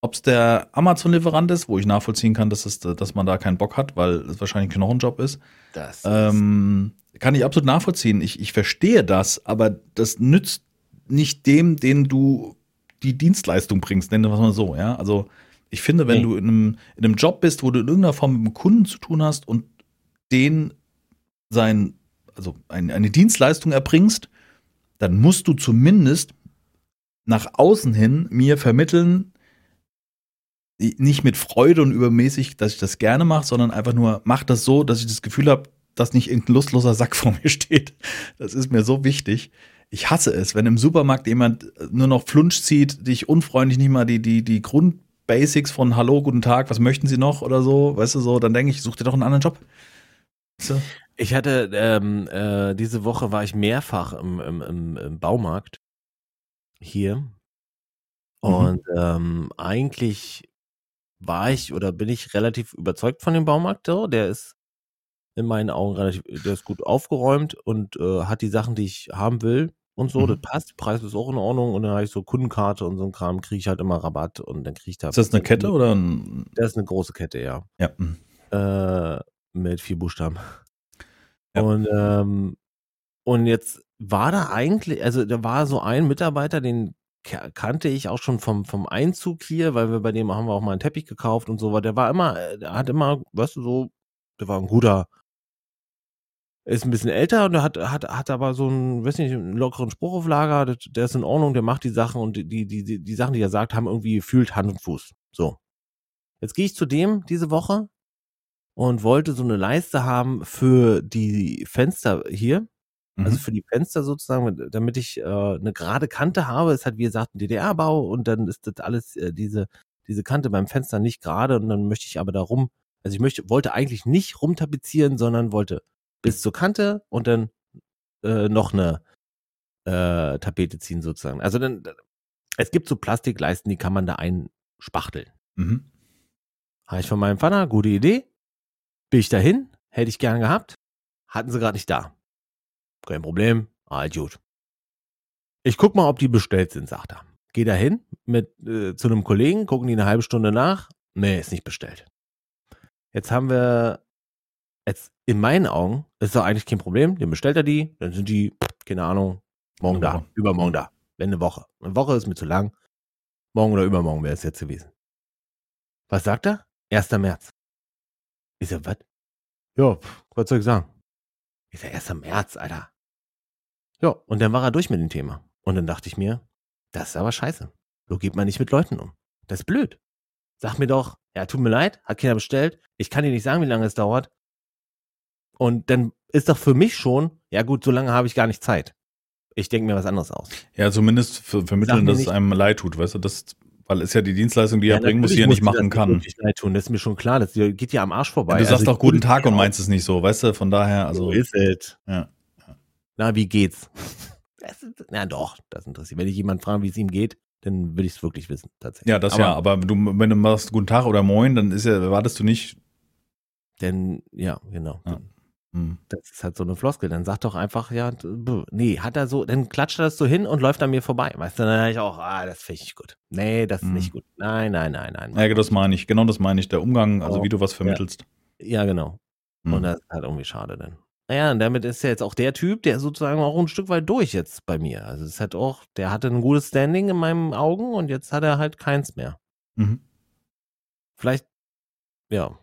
Ob es der Amazon-Lieferant ist, wo ich nachvollziehen kann, dass, es, dass man da keinen Bock hat, weil es wahrscheinlich ein Knochenjob ist, Das ähm, kann ich absolut nachvollziehen. Ich, ich verstehe das, aber das nützt nicht dem, den du die Dienstleistung bringst, nennen wir es mal so, ja. Also ich finde, wenn Nee. du in einem, in einem Job bist, wo du in irgendeiner Form mit einem Kunden zu tun hast und den sein, also ein, eine Dienstleistung erbringst, dann musst du zumindest nach außen hin mir vermitteln, nicht mit Freude und übermäßig, dass ich das gerne mache, sondern einfach nur, mach das so, dass ich das Gefühl habe, dass nicht irgendein lustloser Sack vor mir steht. Das ist mir so wichtig. Ich hasse es, wenn im Supermarkt jemand nur noch Flunsch zieht, dich unfreundlich nicht mal die, die, die Grundbasics von Hallo, guten Tag, was möchten Sie noch oder so, weißt du so, dann denke ich, such dir doch einen anderen Job. Weißt du? Ich hatte, ähm, äh, diese Woche war ich mehrfach im, im, im, Baumarkt hier. Mhm. Und ähm, eigentlich war ich oder bin ich relativ überzeugt von dem Baumarkt. So. Der ist in meinen Augen relativ, der ist gut aufgeräumt und äh, hat die Sachen, die ich haben will und so. Mhm. Das passt. Preis ist auch in Ordnung. Und dann habe ich so Kundenkarte und so ein Kram, kriege ich halt immer Rabatt und dann kriege ich da. Ist das eine Kette oder ein, Das ist eine große Kette, ja ja. hm. äh, mit vier Buchstaben. Ja. Und, ähm, und jetzt war da eigentlich, also da war so ein Mitarbeiter, den ka- kannte ich auch schon vom, vom Einzug hier, weil wir bei dem haben wir auch mal einen Teppich gekauft und so, weil der war immer, äh, der hat immer, weißt du, so, der war ein guter, ist ein bisschen älter und hat, hat, hat aber so einen, weiß nicht, einen lockeren Spruch auf Lager, der, ist in Ordnung, der macht die Sachen und die, die, die, die Sachen, die er sagt, haben irgendwie gefühlt Hand und Fuß. So. Jetzt gehe ich zu dem diese Woche und wollte so eine Leiste haben für die Fenster hier, also Mhm. für die Fenster sozusagen, damit ich äh, eine gerade Kante habe. Es hat wie gesagt ein DDR-Bau und dann ist das alles äh, diese diese Kante beim Fenster nicht gerade und dann möchte ich aber da rum, also ich möchte wollte eigentlich nicht rumtapezieren, sondern wollte bis zur Kante und dann äh, noch eine äh, Tapete ziehen sozusagen. Also dann es gibt so Plastikleisten, die kann man da einspachteln. Mhm. Habe ich von meinem Vater, gute Idee. Bin ich dahin, hätte ich gern gehabt, hatten sie gerade nicht da. Kein Problem, ah, gut. Ich guck mal, ob die bestellt sind, sagt er. Geh dahin mit äh, zu einem Kollegen, gucken die eine halbe Stunde nach. Nee, ist nicht bestellt. Jetzt haben wir jetzt in meinen Augen ist doch eigentlich kein Problem. Dann bestellt er die, dann sind die, keine Ahnung, morgen da, Woche. übermorgen da. Wenn eine Woche. Eine Woche ist mir zu lang. Morgen oder übermorgen wäre es jetzt gewesen. Was sagt er? 1. März. Ich sag, was? Ja, was soll ich sagen? Ich sag, 1. März, Alter. Ja, und dann war er durch mit dem Thema. Und dann dachte ich mir, das ist aber scheiße. So geht man nicht mit Leuten um. Das ist blöd. Sag mir doch, ja, tut mir leid, hat keiner bestellt. Ich kann dir nicht sagen, wie lange es dauert. Und dann ist doch für mich schon, ja gut, so lange habe ich gar nicht Zeit. Ich denke mir was anderes aus. Ja, zumindest ver vermitteln, dass es nicht- einem leid tut, weißt du, das, weil es ja die Dienstleistung, die er bringen muss, die er nicht machen kann. leid tun. Das ist mir schon klar, das geht dir am Arsch vorbei. du sagst Also auch guten ich- Tag und meinst es nicht so, weißt du, von daher, so also, ist es. ja. Na, wie geht's? Das ist, na doch, das interessiert. Wenn ich jemanden frage, wie es ihm geht, dann will ich es wirklich wissen, tatsächlich. Ja, das Aber ja, aber du, wenn du machst guten Tag oder moin, dann ist ja, erwartest du nicht, Denn, ja, genau. Ja. Hm, Das ist halt so eine Floskel. Dann sag doch einfach, ja, nee, hat er so, dann klatscht er das so hin und läuft an mir vorbei. Weißt du, dann sag ich auch, ah, das finde ich nicht gut. Nee, das ist Mhm. nicht gut. Nein, nein, nein, nein. ja, das meine ich, genau das meine ich, der Umgang, also Oh, wie du was vermittelst. Ja, genau. Hm. Und das ist halt irgendwie schade dann. Naja, und damit ist er jetzt auch der Typ, der sozusagen auch ein Stück weit durch jetzt bei mir. Also es halt auch, der hatte ein gutes Standing in meinen Augen und jetzt hat er halt keins mehr. Mhm. Vielleicht, ja.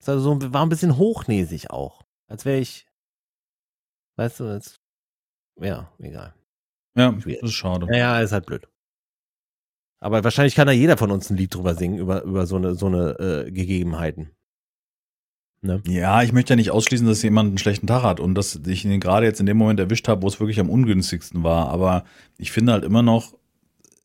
Ist also so, war ein bisschen hochnäsig auch. Als wäre ich, weißt du, als, ja, egal. Ja, das Schwierig. ist schade. Naja, ist halt blöd. Aber wahrscheinlich kann da jeder von uns ein Lied drüber singen, über, über so eine, so eine äh, Gegebenheiten. Ne? Ja, ich möchte ja nicht ausschließen, dass jemand einen schlechten Tag hat und dass ich ihn gerade jetzt in dem Moment erwischt habe, wo es wirklich am ungünstigsten war. Aber ich finde halt immer noch,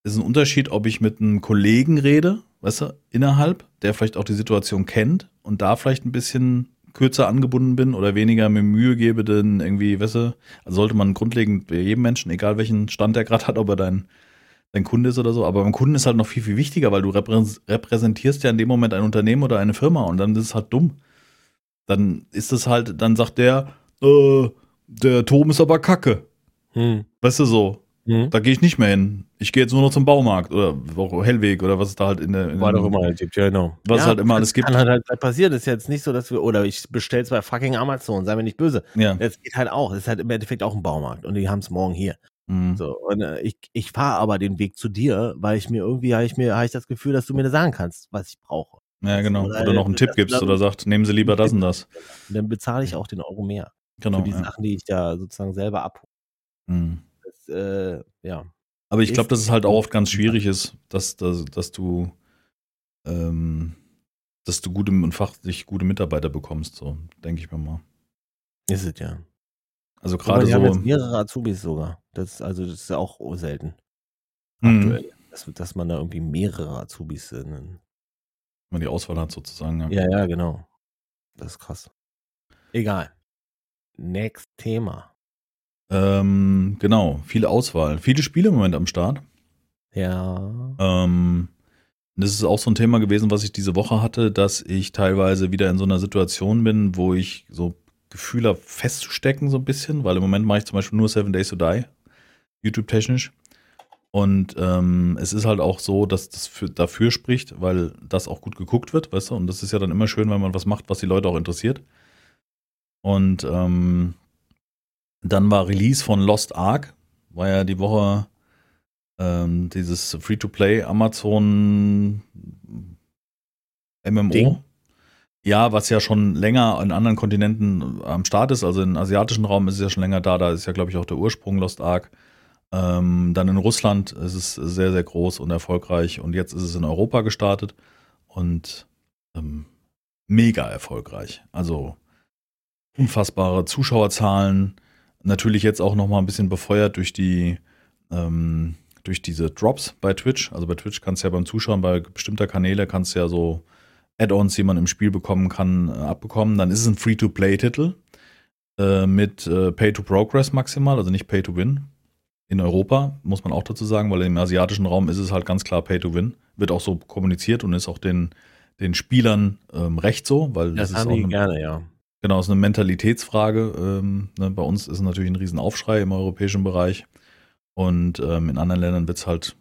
es ist ein Unterschied, ob ich mit einem Kollegen rede, weißt du, innerhalb, der vielleicht auch die Situation kennt und da vielleicht ein bisschen kürzer angebunden bin oder weniger mir Mühe gebe, denn irgendwie, weißt du, also sollte man grundlegend bei jedem Menschen, egal welchen Stand er gerade hat, ob er dein, dein Kunde ist oder so, aber beim Kunden ist halt noch viel, viel wichtiger, weil du reprä- repräsentierst ja in dem Moment ein Unternehmen oder eine Firma und dann ist es halt dumm dann ist es halt, dann sagt der, äh, der Tom ist aber kacke. Hm. Weißt du so, Hm. da gehe ich nicht mehr hin. Ich gehe jetzt nur noch zum Baumarkt oder auch Hellweg oder was es da halt in der. In War doch immer halt gibt, ja genau. Was es halt immer alles das gibt. Kann halt, halt passieren. Das ist jetzt nicht so, dass wir, oder ich bestell's bei fucking Amazon, sei mir nicht böse. Ja. Das geht halt auch. Das ist halt im Endeffekt auch ein Baumarkt und die haben es morgen hier. Mhm. So, und äh, ich, ich fahre aber den Weg zu dir, weil ich mir irgendwie, habe ich mir, habe ich das Gefühl, dass du mir das sagen kannst, was ich brauche. Ja, genau. Oder Oder noch einen Tipp gibst oder sagt, nehmen Sie lieber das und das. Und dann bezahle ich auch den Euro mehr Genau. für die Ja. Sachen, die ich da sozusagen selber abhole. Mhm. Äh, ja. Aber ich glaube, dass es halt auch oft ganz schwierig ist, dass, dass, dass du, ähm, dass du gute und fachlich gute Mitarbeiter bekommst, so denke ich mir mal. Ist es ja. Also gerade wir haben jetzt so. mehrere Azubis sogar. Das ist, also, das ist ja auch selten. Mhm. Aktuell. Dass, dass man da irgendwie mehrere Azubis sind. Wenn man die Auswahl hat sozusagen. Ja. Ja, ja, genau. Das ist krass. Egal. Next Thema. Ähm, genau, viele Auswahl. Viele Spiele im Moment am Start. Ja. Ähm, das ist auch so ein Thema gewesen, was ich diese Woche hatte, dass ich teilweise wieder in so einer Situation bin, wo ich so Gefühle festzustecken so ein bisschen, weil im Moment mache ich zum Beispiel nur Seven Days to Die, YouTube-technisch. Und ähm, es ist halt auch so, dass das für, dafür spricht, weil das auch gut geguckt wird, weißt du? Und das ist ja dann immer schön, wenn man was macht, was die Leute auch interessiert. Und ähm, dann war Release von Lost Ark, war ja die Woche ähm, dieses Free-to-Play Amazon MMO. Ding. Ja, was ja schon länger in anderen Kontinenten am Start ist, also im asiatischen Raum ist es ja schon länger da, da ist ja, glaube ich, auch der Ursprung Lost Ark. Ähm, dann in Russland ist es sehr, sehr groß und erfolgreich und jetzt ist es in Europa gestartet und ähm, mega erfolgreich. Also unfassbare Zuschauerzahlen, natürlich jetzt auch noch mal ein bisschen befeuert durch die ähm, durch diese Drops bei Twitch. Also bei Twitch kannst du ja beim Zuschauen bei bestimmter Kanäle kannst du ja so Add-ons, die man im Spiel bekommen kann, äh, abbekommen. Dann ist es ein Free-to-Play-Titel äh, mit äh, Pay-to-Progress maximal, also nicht Pay-to-Win. In Europa, muss man auch dazu sagen, weil im asiatischen Raum ist es halt ganz klar Pay-to-Win. Wird auch so kommuniziert und ist auch den, den Spielern ähm, recht so, weil Das, das, ist auch eine, gerne, ja. Genau, ist eine Mentalitätsfrage. Ähm, ne, bei uns ist natürlich ein Riesenaufschrei im europäischen Bereich und ähm, in anderen Ländern wird's halt,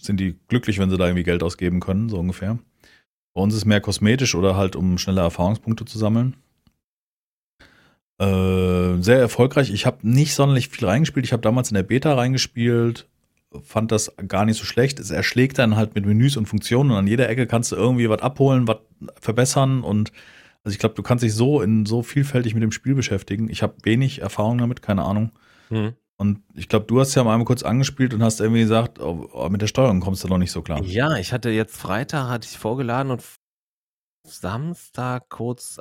sind die glücklich, wenn sie da irgendwie Geld ausgeben können, so ungefähr. Bei uns ist mehr kosmetisch oder halt, um schnelle Erfahrungspunkte zu sammeln. Äh, sehr erfolgreich. Ich habe nicht sonderlich viel reingespielt. Ich habe damals in der Beta reingespielt, fand das gar nicht so schlecht. Es erschlägt dann halt mit Menüs und Funktionen und an jeder Ecke kannst du irgendwie was abholen, was verbessern und also ich glaube, du kannst dich so in so vielfältig mit dem Spiel beschäftigen. Ich habe wenig Erfahrung damit, keine Ahnung. Hm. Und ich glaube, du hast ja mal einmal kurz angespielt und hast irgendwie gesagt, oh, oh, mit der Steuerung kommst du noch nicht so klar. Ja, ich hatte jetzt Freitag, hatte ich vorgeladen und Samstag kurz,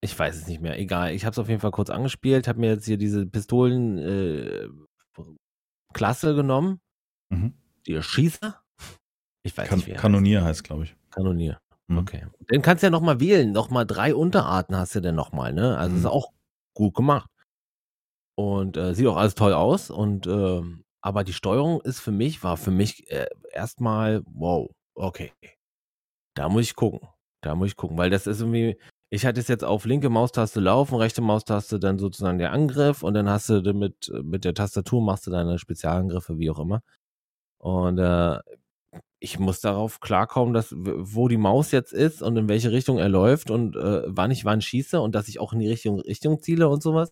ich weiß es nicht mehr, egal. Ich habe es auf jeden Fall kurz angespielt, habe mir jetzt hier diese Pistolen äh, Klasse genommen, Mhm. die Schießer. Ich weiß Kan nicht, wie er heißt. Kanonier heißt, glaube ich. Kanonier. Mhm. Okay. Den kannst du ja nochmal wählen. Nochmal drei Unterarten hast du denn nochmal, ne? Also Mhm. ist auch gut gemacht. Und äh, sieht auch alles toll aus. Und ähm, aber die Steuerung ist für mich, war für mich äh, erstmal, wow, okay. Da muss ich gucken. Da muss ich gucken, weil das ist irgendwie, ich hatte es jetzt auf linke Maustaste laufen, rechte Maustaste dann sozusagen der Angriff und dann hast du mit, mit der Tastatur machst du deine Spezialangriffe, wie auch immer. Und äh, ich muss darauf klarkommen, dass wo die Maus jetzt ist und in welche Richtung er läuft und äh, wann ich wann schieße und dass ich auch in die Richtung Richtung ziele und sowas.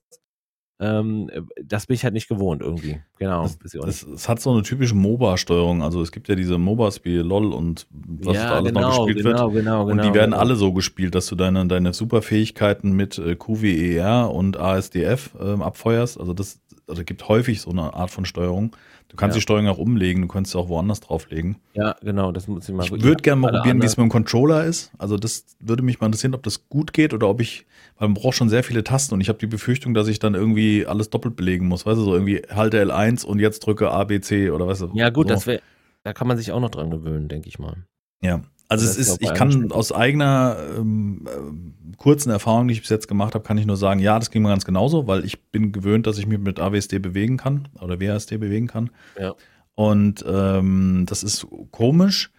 Ähm, äh, das bin ich halt nicht gewohnt irgendwie. Genau. Es hat so eine typische MOBA-Steuerung. Also es gibt ja diese MOBAs wie LOL und was da alles noch gespielt genau, wird. genau, genau. und die werden genau. alle so gespielt, dass du deine, deine Superfähigkeiten mit äh, QWER und ASDF ähm, abfeuerst. Also das also gibt häufig so eine Art von Steuerung. Du kannst Ja. die Steuerung auch umlegen, du kannst sie auch woanders drauflegen. Ja, genau, das muss ich mal Ich würde gerne mal probieren, wie es mit dem Controller ist. Also das würde mich mal interessieren, ob das gut geht oder ob ich, weil man braucht schon sehr viele Tasten und ich habe die Befürchtung, dass ich dann irgendwie alles doppelt belegen muss. Weißt du, so irgendwie halte L1 und jetzt drücke A, B, C oder weißt du. Ja, gut, so. das wäre, da kann man sich auch noch dran gewöhnen, denke ich mal. Ja, also es ist ich kann aus eigener ähm, ähm, kurzen Erfahrung, die ich bis jetzt gemacht habe, kann ich nur sagen, ja, das ging mir ganz genauso, weil ich bin gewöhnt, dass ich mich mit AWSD bewegen kann oder WASD bewegen kann. Ja. Und ähm, das ist komisch,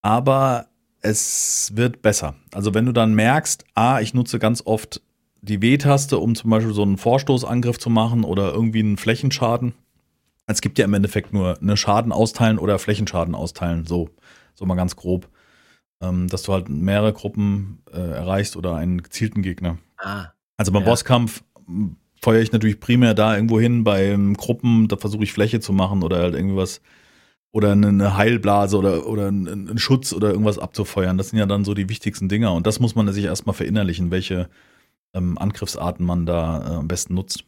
aber es wird besser. Also wenn du dann merkst, ah, ich nutze ganz oft die W-Taste, um zum Beispiel so einen Vorstoßangriff zu machen oder irgendwie einen Flächenschaden. Es gibt ja im Endeffekt nur eine Schaden austeilen oder Flächenschaden austeilen, so, so mal ganz grob. Ähm, dass du halt mehrere Gruppen äh, erreichst oder einen gezielten Gegner. Ah, Also beim Ja. Bosskampf m, feuere ich natürlich primär da irgendwo hin, bei ähm, Gruppen, da versuche ich Fläche zu machen oder halt irgendwas oder eine- Heilblase oder, oder einen, einen Schutz oder irgendwas abzufeuern. Das sind ja dann so die wichtigsten Dinger und das muss man sich erstmal verinnerlichen, welche ähm, Angriffsarten man da äh, am besten nutzt.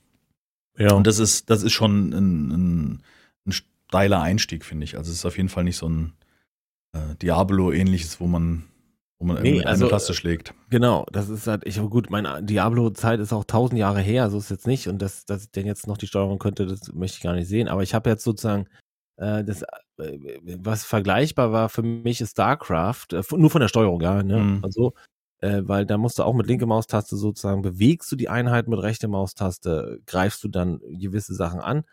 ja. Und das ist, das ist schon ein, ein, ein steiler Einstieg, finde ich. Also es ist auf jeden Fall nicht so ein äh, Diablo-ähnliches, wo man, wo man Nee, irgendwie also, eine Taste schlägt. Genau, das ist halt, ich, gut, meine Diablo-Zeit ist auch tausend Jahre her, so ist es jetzt nicht. Und dass, dass ich denn jetzt noch die Steuerung könnte, das möchte ich gar nicht sehen. Aber ich habe jetzt sozusagen äh, das, äh, was vergleichbar war für mich ist StarCraft, äh, nur von der Steuerung, ja, ne? Mhm. Also, weil da musst du auch mit linke Maustaste sozusagen, bewegst du die Einheit mit rechte Maustaste, greifst du dann gewisse Sachen an.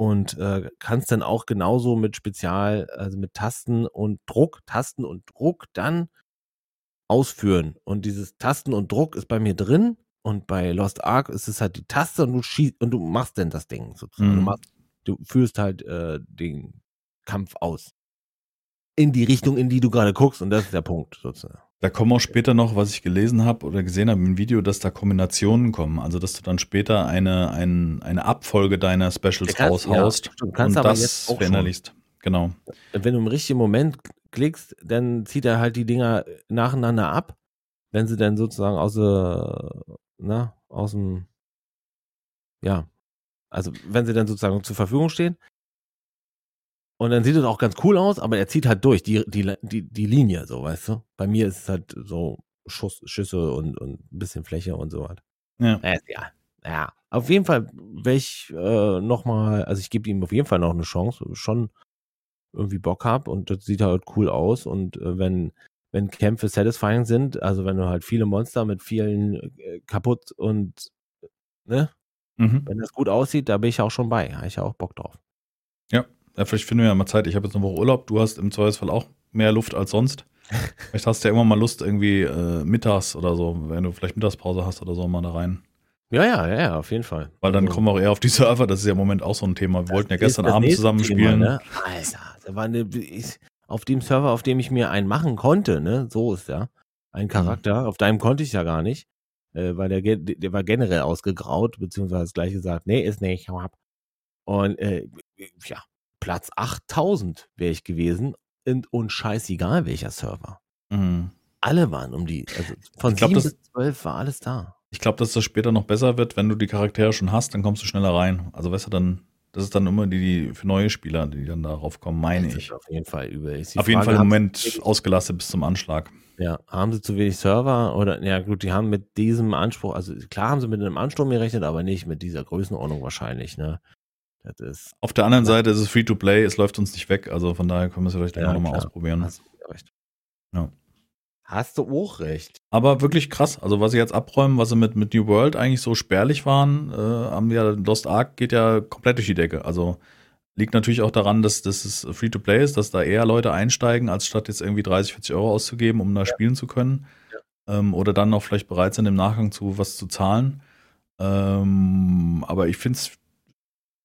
Und äh, kannst dann auch genauso mit Spezial, also mit Tasten und Druck, Tasten und Druck dann ausführen. Und dieses Tasten und Druck ist bei mir drin. Und bei Lost Ark ist es halt die Taste und du schießt und du machst dann das Ding sozusagen. Du, Mhm. machst, du führst halt äh, den Kampf aus. In die Richtung, in die du gerade guckst, und das ist der Punkt sozusagen. Da kommen auch später noch, was ich gelesen habe oder gesehen habe im Video, dass da Kombinationen kommen. Also, dass du dann später eine, ein, eine Abfolge deiner Specials kannst- raushaust ja, stimmt. Kannst und aber das jetzt auch verinnerlichst. Genau. Wenn du im richtigen Moment klickst, dann zieht er halt die Dinger nacheinander ab. Wenn sie dann sozusagen aus, äh, na, aus dem, ja, also wenn sie dann sozusagen zur Verfügung stehen. Und dann sieht es auch ganz cool aus, aber er zieht halt durch, die, die, die, die Linie, so, weißt du? Bei mir ist es halt so Schuss, Schüsse und, und ein bisschen Fläche und so was. Ja. Äh, ja, ja. Auf jeden Fall wäre ich äh, nochmal, also ich gebe ihm auf jeden Fall noch eine Chance, schon irgendwie Bock hab und das sieht halt cool aus und äh, wenn wenn Kämpfe satisfying sind, also wenn du halt viele Monster mit vielen äh, kaputt und ne, Mhm. wenn das gut aussieht, da bin ich auch schon bei, habe ich ja auch Bock drauf. Ja, vielleicht finden wir ja mal Zeit. Ich habe jetzt eine Woche Urlaub. Du hast im Zweifelsfall auch mehr Luft als sonst. vielleicht hast du ja irgendwann mal Lust, irgendwie äh, mittags oder so, wenn du vielleicht Mittagspause hast oder so, mal da rein. Ja, ja, ja, ja, auf jeden Fall. Weil dann Also, kommen wir auch eher auf die Server, das ist ja im Moment auch so ein Thema. Wir wollten ja gestern Abend zusammen Thema, spielen. Ne? Alter, da war eine, ich, auf dem Server, auf dem ich mir einen machen konnte, ne, so ist ja, Mhm. ein Charakter, auf deinem konnte ich ja gar nicht, äh, weil der, der war generell ausgegraut, beziehungsweise gleich gesagt, nee, ist nicht, hau ab. Und, äh, ja, Platz 8000 wäre ich gewesen und, und scheißegal welcher Server. Mhm. Alle waren um die, also von Ich glaub, 7 das- bis 12 war alles da. Ich glaube, dass das später noch besser wird, wenn du die Charaktere schon hast, dann kommst du schneller rein. Also weißt du, dann, das ist dann immer die, die für neue Spieler, die dann darauf kommen, meine ich. Auf jeden Fall die Auf jeden Frage, Fall im Moment ausgelastet bis zum Anschlag. Ja, haben sie zu wenig Server oder, ja gut, die haben mit diesem Anspruch, also klar haben sie mit einem Ansturm gerechnet, aber nicht mit dieser Größenordnung wahrscheinlich, ne? Das ist, Auf der anderen Seite ist es free to play, es läuft uns nicht weg, also von daher können wir es vielleicht Ja, auch nochmal ausprobieren. hast du recht. Ja. Hast du auch recht. Aber wirklich krass. Also was sie jetzt abräumen, was sie mit, mit New World eigentlich so spärlich waren, äh, haben ja Lost Ark geht ja komplett durch die Decke. Also liegt natürlich auch daran, dass, dass es Free-to-Play ist, dass da eher Leute einsteigen, als statt jetzt irgendwie 30, 40 Euro auszugeben, um da spielen zu können. Ähm, oder dann auch vielleicht bereit sind, im Nachgang zu was zu zahlen. Ähm, aber ich finde es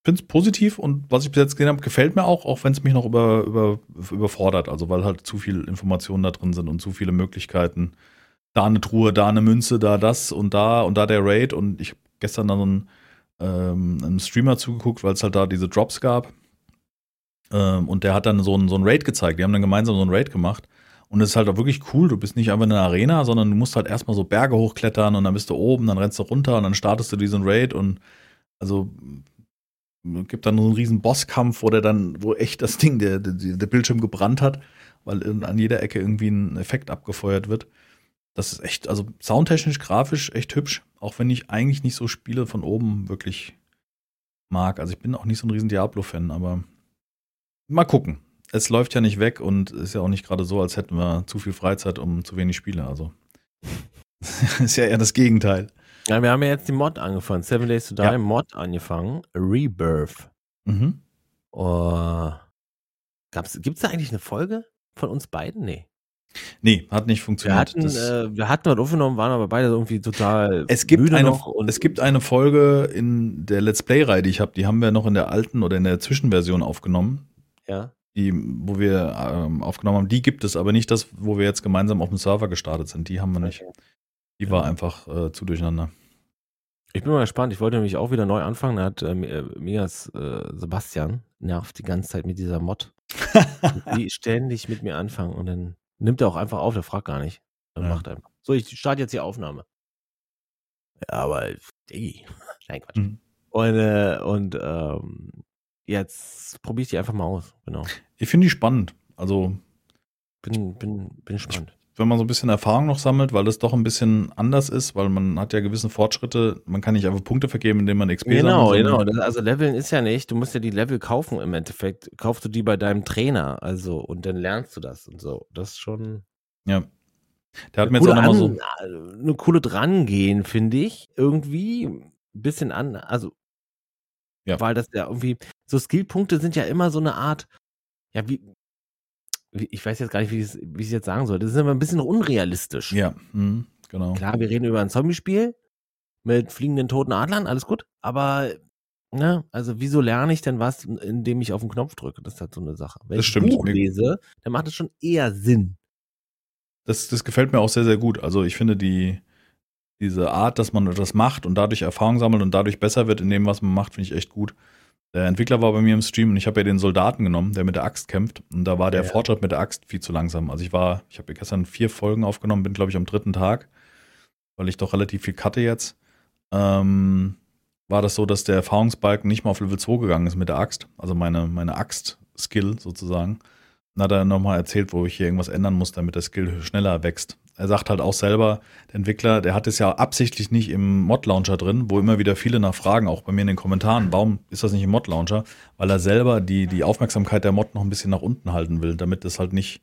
finde es positiv und was ich bis jetzt gesehen habe, gefällt mir auch, auch wenn es mich noch über, über, überfordert. Also weil halt zu viel Informationen da drin sind und zu viele Möglichkeiten. Da eine Truhe, da eine Münze, da das und da und da der Raid. Und ich habe gestern dann so einen, ähm, einem Streamer zugeguckt, weil es halt da diese Drops gab. Ähm, und der hat dann so einen, so einen Raid gezeigt. Die haben dann gemeinsam so einen Raid gemacht. Und es ist halt auch wirklich cool. Du bist nicht einfach in einer Arena, sondern du musst halt erstmal so Berge hochklettern und dann bist du oben, dann rennst du runter und dann startest du diesen Raid und also gibt dann so einen riesen Bosskampf, wo der dann, wo echt das Ding, der, der, der Bildschirm gebrannt hat, weil in, an jeder Ecke irgendwie ein Effekt abgefeuert wird. Das ist echt, also soundtechnisch, grafisch echt hübsch, auch wenn ich eigentlich nicht so Spiele von oben wirklich mag. Also ich bin auch nicht so ein riesen Diablo-Fan, aber mal gucken. Es läuft ja nicht weg und ist ja auch nicht gerade so, als hätten wir zu viel Freizeit um zu wenig Spiele. Also ist ja eher das Gegenteil. Ja, wir haben ja jetzt die Mod angefangen. Seven Days to Die Ja. Mod angefangen. Rebirth. Mhm. Oh. Gab's, gibt's da eigentlich eine Folge von uns beiden? Nee. Nee, hat nicht Wir funktioniert. hatten, Das- äh, wir hatten was aufgenommen, waren aber beide irgendwie total Es gibt, müde eine, es gibt eine Folge in der Let's Play-Reihe, die ich habe, die haben wir noch in der alten oder in der Zwischenversion aufgenommen, ja. die, wo wir ähm, aufgenommen haben. Die gibt es, aber nicht das, wo wir jetzt gemeinsam auf dem Server gestartet sind. Die haben wir nicht. Okay. Die war einfach äh, zu durcheinander. Ich bin mal gespannt. Ich wollte nämlich auch wieder neu anfangen. Da hat äh, äh, Mias äh, Sebastian nervt die ganze Zeit mit dieser Mod. die ständig mit mir anfangen und dann nimmt er auch einfach auf. Der fragt gar nicht. Dann Ja. macht er einfach. So, ich starte jetzt die Aufnahme. Ja, aber Diggi. Nein, Quatsch. Mhm. Und, äh, und ähm, jetzt probiere ich die einfach mal aus. Genau. Ich finde die spannend. Also, Bin, bin, bin gespannt. Wenn man so ein bisschen Erfahrung noch sammelt, weil das doch ein bisschen anders ist, weil man hat ja gewisse Fortschritte. Man kann nicht einfach Punkte vergeben, indem man XP Genau, sammelt. genau. Das, also Leveln ist ja nicht, du musst ja die Level kaufen im Endeffekt. Kaufst du die bei deinem Trainer, also und dann lernst du das und so. Das ist schon Ja. Der hat mir eine jetzt auch coole, nochmal so. an, eine coole Drangehen, finde ich. Irgendwie ein bisschen an, also Ja. weil das ja irgendwie, so Skillpunkte sind ja immer so eine Art, ja, wie ich weiß jetzt gar nicht, wie ich es wie jetzt sagen soll. Das ist immer ein bisschen unrealistisch. Ja, mhm, genau. Klar, wir reden über ein Zombie-Spiel mit fliegenden toten Adlern, alles gut. Aber, ne, also wieso lerne ich denn was, indem ich auf den Knopf drücke? Das ist halt so eine Sache. Wenn Das ich stimmt. Buch lese, dann macht es schon eher Sinn. Das, das gefällt mir auch sehr, sehr gut. Also ich finde die, diese Art, dass man etwas macht und dadurch Erfahrung sammelt und dadurch besser wird in dem, was man macht, finde ich echt gut. Der Entwickler war bei mir im Stream und ich habe ja den Soldaten genommen, der mit der Axt kämpft. Und da war der Ja. Fortschritt mit der Axt viel zu langsam. Also ich war, ich habe gestern vier Folgen aufgenommen, bin, glaube ich, am dritten Tag, weil ich doch relativ viel cutte jetzt. Ähm, war das so, dass der Erfahrungsbalken nicht mal auf Level 2 gegangen ist mit der Axt. Also meine, meine Axt-Skill sozusagen. Dann hat er nochmal erzählt, wo ich hier irgendwas ändern muss, damit der Skill schneller wächst. Er sagt halt auch selber, der Entwickler, der hat es ja absichtlich nicht im Mod-Launcher drin, wo immer wieder viele nachfragen, auch bei mir in den Kommentaren, warum ist das nicht im Mod-Launcher? Weil er selber die, die Aufmerksamkeit der Mod noch ein bisschen nach unten halten will, damit das halt nicht,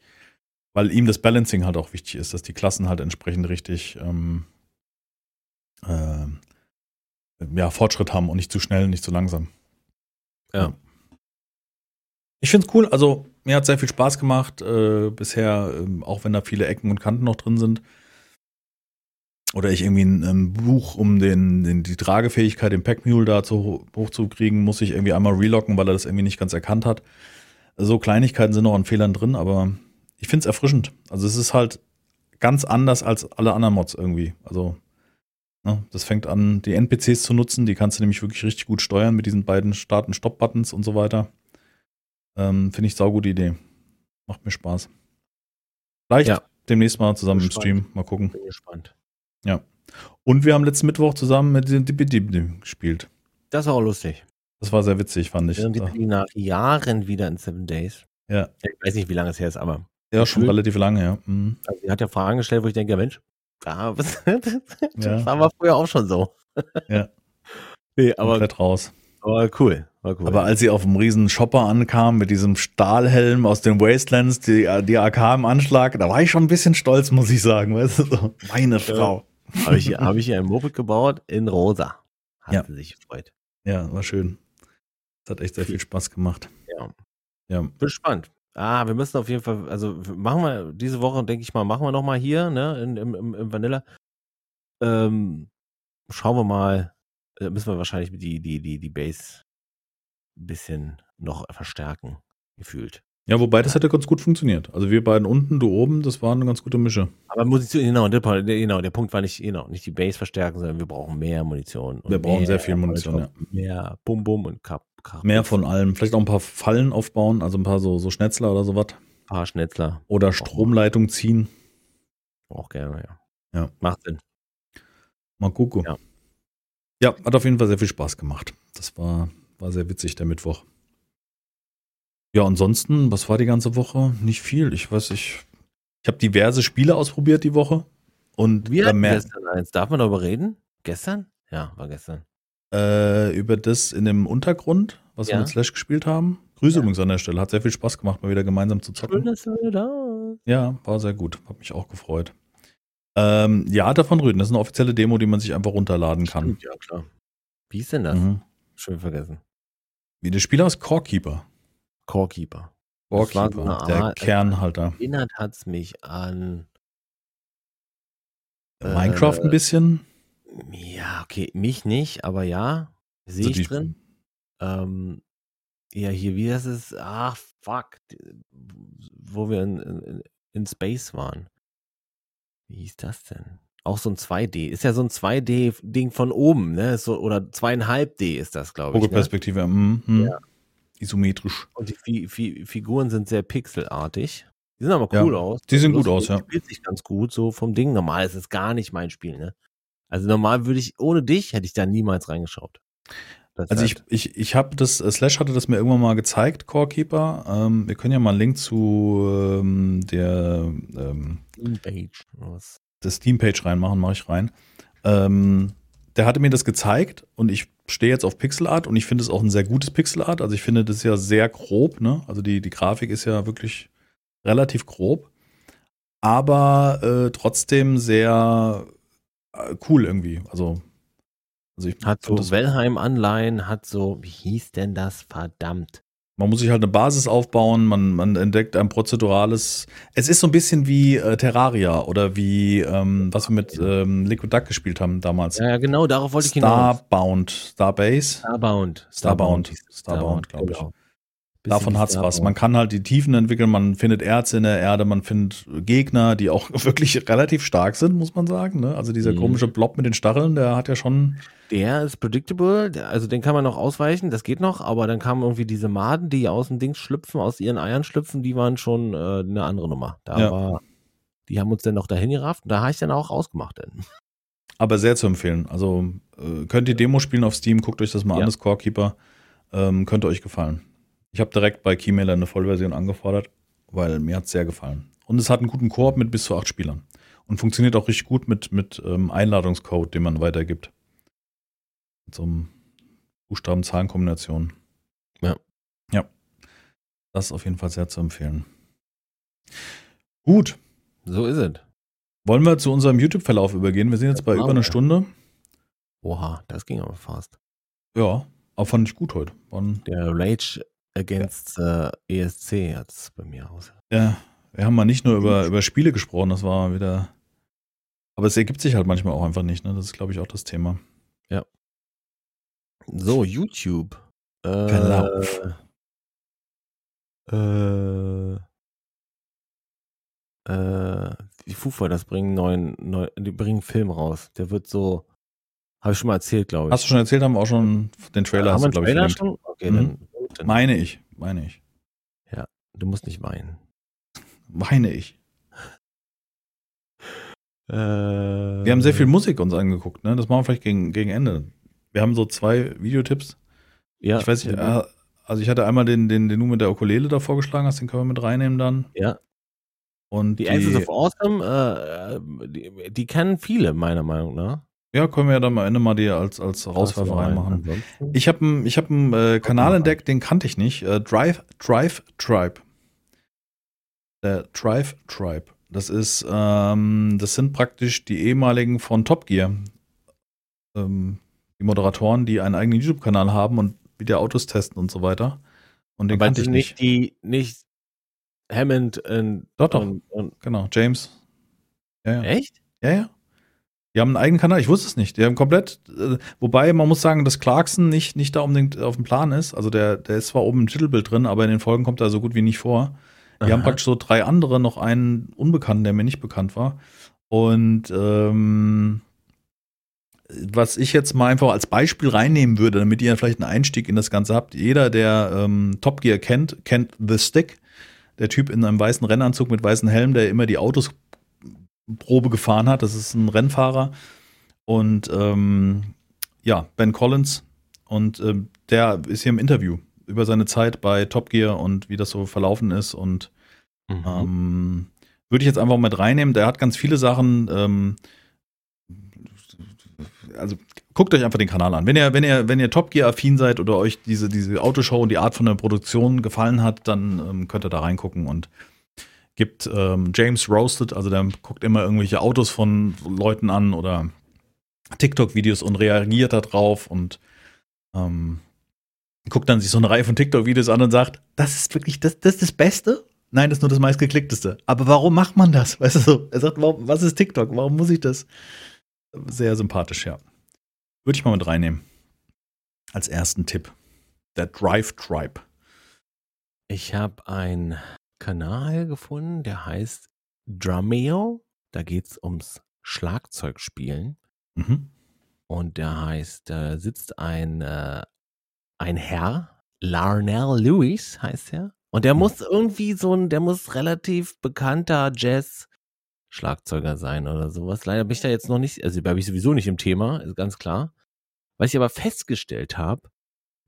weil ihm das Balancing halt auch wichtig ist, dass die Klassen halt entsprechend richtig ähm, äh, ja, Fortschritt haben und nicht zu schnell, nicht zu langsam. Ja. Ich finde es cool, also mir hat sehr viel Spaß gemacht äh, bisher, ähm, auch wenn da viele Ecken und Kanten noch drin sind. Oder ich irgendwie ein, ein Buch, um den, den, die Tragefähigkeit im Packmule da zu, hochzukriegen, muss ich irgendwie einmal relocken, weil er das irgendwie nicht ganz erkannt hat. So Kleinigkeiten sind noch an Fehlern drin, aber ich finde es erfrischend. Also es ist halt ganz anders als alle anderen Mods irgendwie. Also ne, das fängt an, die NPCs zu nutzen. Die kannst du nämlich wirklich richtig gut steuern mit diesen beiden Start- und Stop-Buttons und so weiter. Ähm, finde ich saugute Idee. Macht mir Spaß. Vielleicht ja. demnächst mal zusammen im Stream. Mal gucken. Bin gespannt. Ja. Und wir haben letzten Mittwoch zusammen mit dem Dibidib gespielt. Das war auch lustig. Das war sehr witzig, fand ich. Wir nach Jahren wieder in Seven Days. Ja. Ich weiß nicht, wie lange es her ist, aber. Ja, schon relativ lange, ja. Mhm. Also, sie hat ja Fragen gestellt, wo ich denke, Mensch, ja, das ja. war früher auch schon so. Ja. nee, aber. Komplett raus. Aber cool. Cool. Aber als sie auf dem riesen Shopper ankam mit diesem Stahlhelm aus den Wastelands, die, die AK im Anschlag, da war ich schon ein bisschen stolz, muss ich sagen. Weißt du, so, meine Frau. Habe ich, hab ich hier ein Moped gebaut in rosa. Hat ja. sie sich gefreut. Ja, war schön. Das hat echt sehr viel Spaß gemacht. Ja. Ja. Bin gespannt. Ah, wir müssen auf jeden Fall, also machen wir diese Woche, denke ich mal, machen wir nochmal hier, ne, in, im, im Vanilla. Ähm, schauen wir mal, da müssen wir wahrscheinlich die, die, die, die Base bisschen noch verstärken, gefühlt. Ja, wobei das hätte ganz gut funktioniert. Also wir beiden unten, du oben, das war eine ganz gute Mische. Aber Munition, genau, der, genau, der Punkt war nicht, genau, nicht die Base verstärken, sondern wir brauchen mehr Munition. Wir brauchen sehr viel Munition, ja. Mehr Bum Bum und Kap. Kap mehr von allem. Vielleicht auch ein paar Fallen aufbauen, also ein paar so, so Schnetzler oder sowas. Ein paar Schnetzler. Oder Stromleitung ziehen. Auch gerne, ja. Ja. Macht Sinn. Mal gucken. Ja. ja, hat auf jeden Fall sehr viel Spaß gemacht. Das war, war sehr witzig, der Mittwoch. Ja, ansonsten, was war die ganze Woche? Nicht viel. Ich weiß, ich, ich habe diverse Spiele ausprobiert die Woche. Und wir hatten gestern eins. Darf man darüber reden? Gestern? Ja, war gestern. Äh, über das in dem Untergrund, was ja. wir mit Slash gespielt haben. Grüße ja. übrigens an der Stelle. Hat sehr viel Spaß gemacht, mal wieder gemeinsam zu zocken. Schön, dass du wieder da Ja, war sehr gut. Hat mich auch gefreut. Ähm, ja, davon reden. Das ist eine offizielle Demo, die man sich einfach runterladen kann. Stimmt, ja, klar. Wie ist denn das? Mhm. Schön vergessen. Wie der Spieler ist Corekeeper. Corekeeper. Corekeeper, der Art, Kernhalter. Erinnert hat es mich an Minecraft äh, ein bisschen. Ja, okay, mich nicht, aber ja, sehe also ich drin. Ähm, ja, hier, wie das ist, ach, fuck, wo wir in, in, in Space waren. Wie hieß das denn? Auch so ein 2D. Ist ja so ein 2D-Ding von oben, ne? So, oder zweieinhalb D ist das, glaube ich. Vogelperspektive, ne? mm, mm. Ja isometrisch. Und die Fi Fi Figuren sind sehr pixelartig. Die sehen aber cool ja, aus. Die sehen gut aus, ja. Spielt sich ganz gut so vom Ding. Normal ist es gar nicht mein Spiel, ne? Also normal würde ich, ohne dich hätte ich da niemals reingeschaut. Das also ich, ich, ich habe das, äh, Slash hatte das mir irgendwann mal gezeigt, Corekeeper. Ähm, wir können ja mal einen Link zu ähm, der ähm, Steam-Page Das Steam-Page reinmachen, mache ich rein. Ähm, der hatte mir das gezeigt und ich stehe jetzt auf Pixelart und ich finde es auch ein sehr gutes Pixelart. Also ich finde das ja sehr grob, ne? Also die, die Grafik ist ja wirklich relativ grob, aber äh, trotzdem sehr äh, cool irgendwie. Also, also ich hat so Wellheim-Anleihen, hat so, wie hieß denn das? Verdammt. Man muss sich halt eine Basis aufbauen, man, man entdeckt ein prozedurales. Es ist so ein bisschen wie äh, Terraria oder wie, ähm, was wir mit ähm, Liquid Duck gespielt haben damals. Ja, genau, darauf wollte ich hinaus. Starbound, Starbase. Starbound. Starbound, Starbound, glaube ich. Genau. Davon hat's was. Man kann halt die Tiefen entwickeln, man findet Erze in der Erde, man findet Gegner, die auch wirklich relativ stark sind, muss man sagen. Ne? Also dieser mhm. komische Blob mit den Stacheln, der hat ja schon der ist predictable, also den kann man noch ausweichen, das geht noch, aber dann kamen irgendwie diese Maden, die aus dem Ding schlüpfen, aus ihren Eiern schlüpfen, die waren schon äh, eine andere Nummer. Da ja. war, die haben uns dann noch dahin gerafft und da habe ich dann auch ausgemacht. Denn. Aber sehr zu empfehlen. Also äh, könnt ihr Demo spielen auf Steam, guckt euch das mal ja. an, das Corekeeper. Ähm, könnte euch gefallen. Ich habe direkt bei Keymailer eine Vollversion angefordert, weil mir hat es sehr gefallen. Und es hat einen guten Koop mit bis zu acht Spielern. Und funktioniert auch richtig gut mit, mit ähm, Einladungscode, den man weitergibt. Mit so einem Buchstaben-Zahlen-Kombination. Ja. Ja. Das ist auf jeden Fall sehr zu empfehlen. Gut. So ist es. Wollen wir zu unserem YouTube-Verlauf übergehen? Wir sind jetzt bei über einer Stunde. Oha, das ging aber fast. Ja, aber fand ich gut heute. Wann Der Rage against äh, ESC hat es bei mir aus. Ja, wir haben mal nicht nur über, über Spiele gesprochen, das war wieder. Aber es ergibt sich halt manchmal auch einfach nicht, ne? Das ist, glaube ich, auch das Thema. So, YouTube. Äh, Verlauf. Äh, äh, die Foo Fighters bringen neuen, neu, die bringen einen Film raus. Der wird so, habe ich schon mal erzählt, glaube ich. Hast du schon erzählt, haben wir auch schon den Trailer, Haben hast wir du, einen glaube ich, Trailer verlinkt. schon? Okay, Mhm. dann, dann. Meine ich, meine ich. Du musst nicht weinen. Meine ich. Äh, Wir haben sehr viel Musik uns angeguckt, ne? Das machen wir vielleicht gegen, gegen Ende. Wir haben so zwei Videotipps. Ja, ich weiß nicht, ja. äh, also ich hatte einmal den, den, den mit der Ukulele da vorgeschlagen, hast den können wir mit reinnehmen dann. Ja. Und Die die, Axis of Awesome, äh, die, die kennen viele, meiner Meinung nach. Ja, können wir ja dann am Ende mal die als, als Rauswerfer reinmachen. ansonsten- Ich habe einen ich hab einen, äh, Kanal entdeckt, den kannte ich nicht. Äh, Drive, Drive Tribe. Der Drive Tribe. Das ist, ähm, das sind praktisch die ehemaligen von Top Gear. Ähm, die Moderatoren, die einen eigenen YouTube-Kanal haben und wieder Autos testen und so weiter. Und den Aber kannte ich nicht die, nicht Hammond und, Doch, doch. und, und Genau, James. Ja, ja. echt? Ja, ja. Die haben einen eigenen Kanal, ich wusste es nicht. Die haben komplett, äh, wobei man muss sagen, dass Clarkson nicht, nicht da unbedingt auf dem Plan ist. Also der, der ist zwar oben im Titelbild drin, aber in den Folgen kommt er so gut wie nicht vor. Die haben Aha. praktisch so drei andere, noch einen Unbekannten, der mir nicht bekannt war. Und ähm, was ich jetzt mal einfach als Beispiel reinnehmen würde, damit ihr vielleicht einen Einstieg in das Ganze habt. Jeder, der ähm, Top Gear kennt, kennt The Stick. Der Typ in einem weißen Rennanzug mit weißem Helm, der immer die Autos Probe gefahren hat. Das ist ein Rennfahrer. Und ähm, ja, Ben Collins. Und ähm, der ist hier im Interview über seine Zeit bei Top Gear und wie das so verlaufen ist. Und Mhm. ähm, würde ich jetzt einfach mit reinnehmen. Der hat ganz viele Sachen. Ähm, also guckt euch einfach den Kanal an. Wenn ihr, wenn ihr, wenn ihr Top Gear affin seid oder euch diese, diese Autoshow und die Art von der Produktion gefallen hat, dann ähm, könnt ihr da reingucken und gibt ähm, James Roasted, also der guckt immer irgendwelche Autos von Leuten an oder TikTok-Videos und reagiert da drauf und ähm, guckt dann sich so eine Reihe von TikTok-Videos an und sagt, das ist wirklich, das, das das Beste? Nein, das ist nur das meistgeklickteste. Aber warum macht man das? Weißt du so? Er sagt, warum, was ist TikTok? Warum muss ich das? Sehr sympathisch, ja. Würde ich mal mit reinnehmen. Als ersten Tipp. Der Drive Tribe. Ich habe einen Kanal gefunden, der heißt Drumeo. Da geht's ums Schlagzeugspielen. Mhm. Und der heißt, da sitzt ein, äh, ein Herr, Larnell Lewis heißt er. Und der Hm. muss irgendwie so ein, der muss relativ bekannter Jazz-Schlagzeuger sein oder sowas. Leider bin ich da jetzt noch nicht, also da bin ich sowieso nicht im Thema, ist ganz klar. Was ich aber festgestellt habe,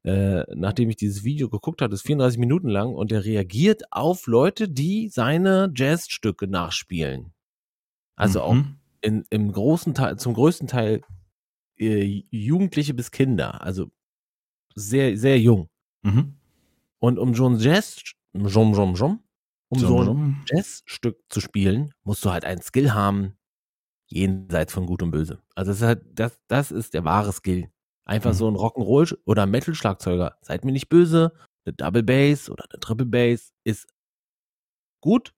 äh, nachdem ich dieses Video geguckt habe, ist 34 Minuten lang und der reagiert auf Leute, die seine Jazzstücke nachspielen. Also auch Mhm. in, im großen Teil, zum größten Teil äh, Jugendliche bis Kinder, also sehr, sehr jung. Mhm. Und um so ein Jazz, jom, jom, jom, um So, ein Jazzstück zu spielen, musst du halt einen Skill haben, jenseits von Gut und Böse. Also das ist halt, das, das ist der wahre Skill. Einfach Mhm. so ein Rock'n'Roll oder Metal-Schlagzeuger. Seid mir nicht böse, eine Double Bass oder eine Triple Bass ist gut.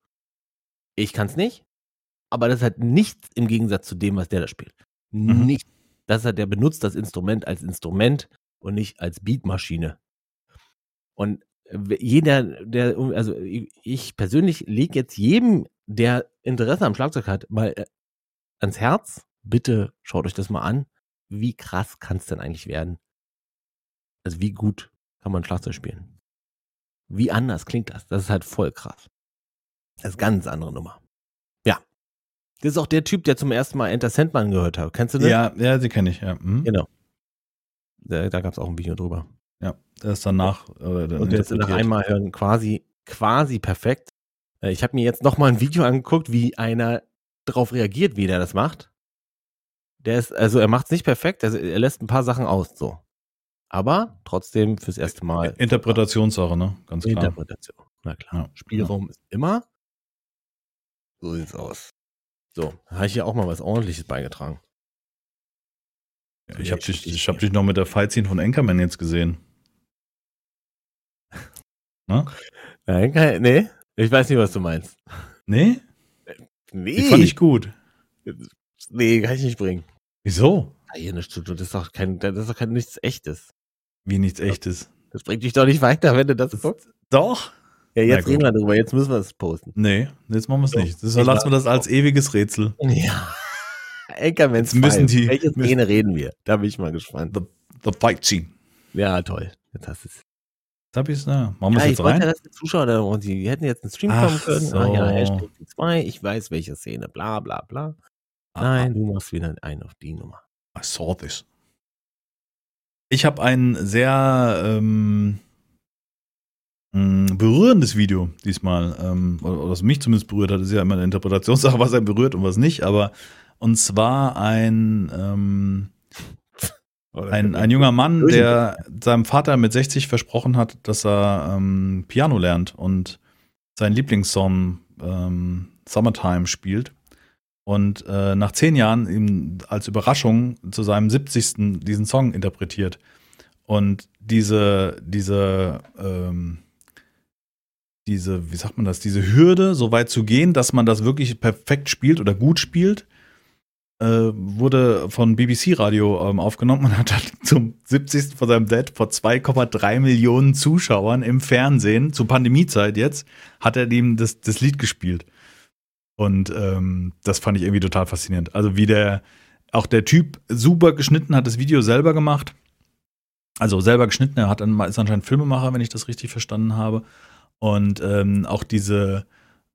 Ich kann's nicht. Aber das ist halt nichts im Gegensatz zu dem, was der da spielt. Mhm. Nicht. Das hat der benutzt das Instrument als Instrument und nicht als Beatmaschine. Und w- jeder, der, also ich persönlich lege jetzt jedem, der Interesse am Schlagzeug hat, mal äh, ans Herz. Bitte schaut euch das mal an. Wie krass kann es denn eigentlich werden? Also wie gut kann man Schlagzeug spielen? Wie anders klingt das? Das ist halt voll krass. Das ist ganz andere Nummer. Ja. Das ist auch der Typ, der zum ersten Mal Enter Sandman gehört hat. Kennst du den? Ja, ja, sie kenne ich, ja. Mhm. Genau. Da, da gab es auch ein Video drüber. Ja, der ist danach. Äh, dann Und der ist nach einmal hören quasi, quasi perfekt. Äh, Ich habe mir jetzt noch mal ein Video angeguckt, wie einer darauf reagiert, wie der das macht. Der ist, also er macht es nicht perfekt, also er lässt ein paar Sachen aus, so. Aber trotzdem fürs erste Mal Interpretationssache, ne? Ganz klar. Interpretation. Na klar. Ja. Spielraum ist immer. So sieht's aus. So, habe ich hier auch mal was ordentliches beigetragen. Ja, ich habe dich, ich hab dich noch mit der Fight-Scene von Anchorman jetzt gesehen. Ne? Nein, kein, nee, ich weiß nicht, was du meinst. Nee? Nee, Die fand ich gut. nee, kann ich nicht bringen. Wieso? Ah, Hier eine Studio, das ist doch kein, das ist doch kein nichts echtes. Wie nichts echtes. Das bringt dich doch nicht weiter, wenn du das guckst. Doch? Ja, jetzt reden wir drüber, jetzt müssen wir es posten. Nee, jetzt machen wir es nicht. Das Ich lassen wir das als ewiges Rätsel. Ja. Anchorman's müssen die- Welche Szene reden wir? Da bin ich mal gespannt. The Fight Scene. Ja, toll. Jetzt hast du es. Da hab ich's, na. Machen wir Ja, es ich jetzt wollte ja, rein? dass die Zuschauer da und die hätten jetzt einen Stream Ach kommen können. Ah ja, so. Hashtag die zwei, ich weiß welche Szene, bla bla bla. Ah, Nein, du machst wieder ein auf die Nummer. I saw this. Ich habe ein sehr ähm, mh, berührendes Video diesmal, ähm, oder was mich zumindest berührt hat, ist ja immer eine Interpretationssache, was einen berührt und was nicht, aber und zwar ein, ähm, ein, ein junger Mann, der seinem Vater mit 60 versprochen hat, dass er ähm, Piano lernt und seinen Lieblingssong ähm, Summertime spielt. Und äh, nach zehn Jahren ihm als Überraschung zu seinem 70. diesen Song interpretiert. Und diese, diese, ähm, diese, wie sagt man das, diese Hürde, so weit zu gehen, dass man das wirklich perfekt spielt oder gut spielt, äh, wurde von BBC Radio ähm, aufgenommen und hat dann zum 70. von seinem Dad vor 2,3 Millionen Zuschauern im Fernsehen, zu Pandemiezeit jetzt, hat er ihm das, das Lied gespielt. Und ähm, das fand ich irgendwie total faszinierend. Also wie der, auch der Typ super geschnitten hat, das Video selber gemacht. Also selber geschnitten, er hat ist anscheinend Filmemacher, wenn ich das richtig verstanden habe. Und ähm, auch diese,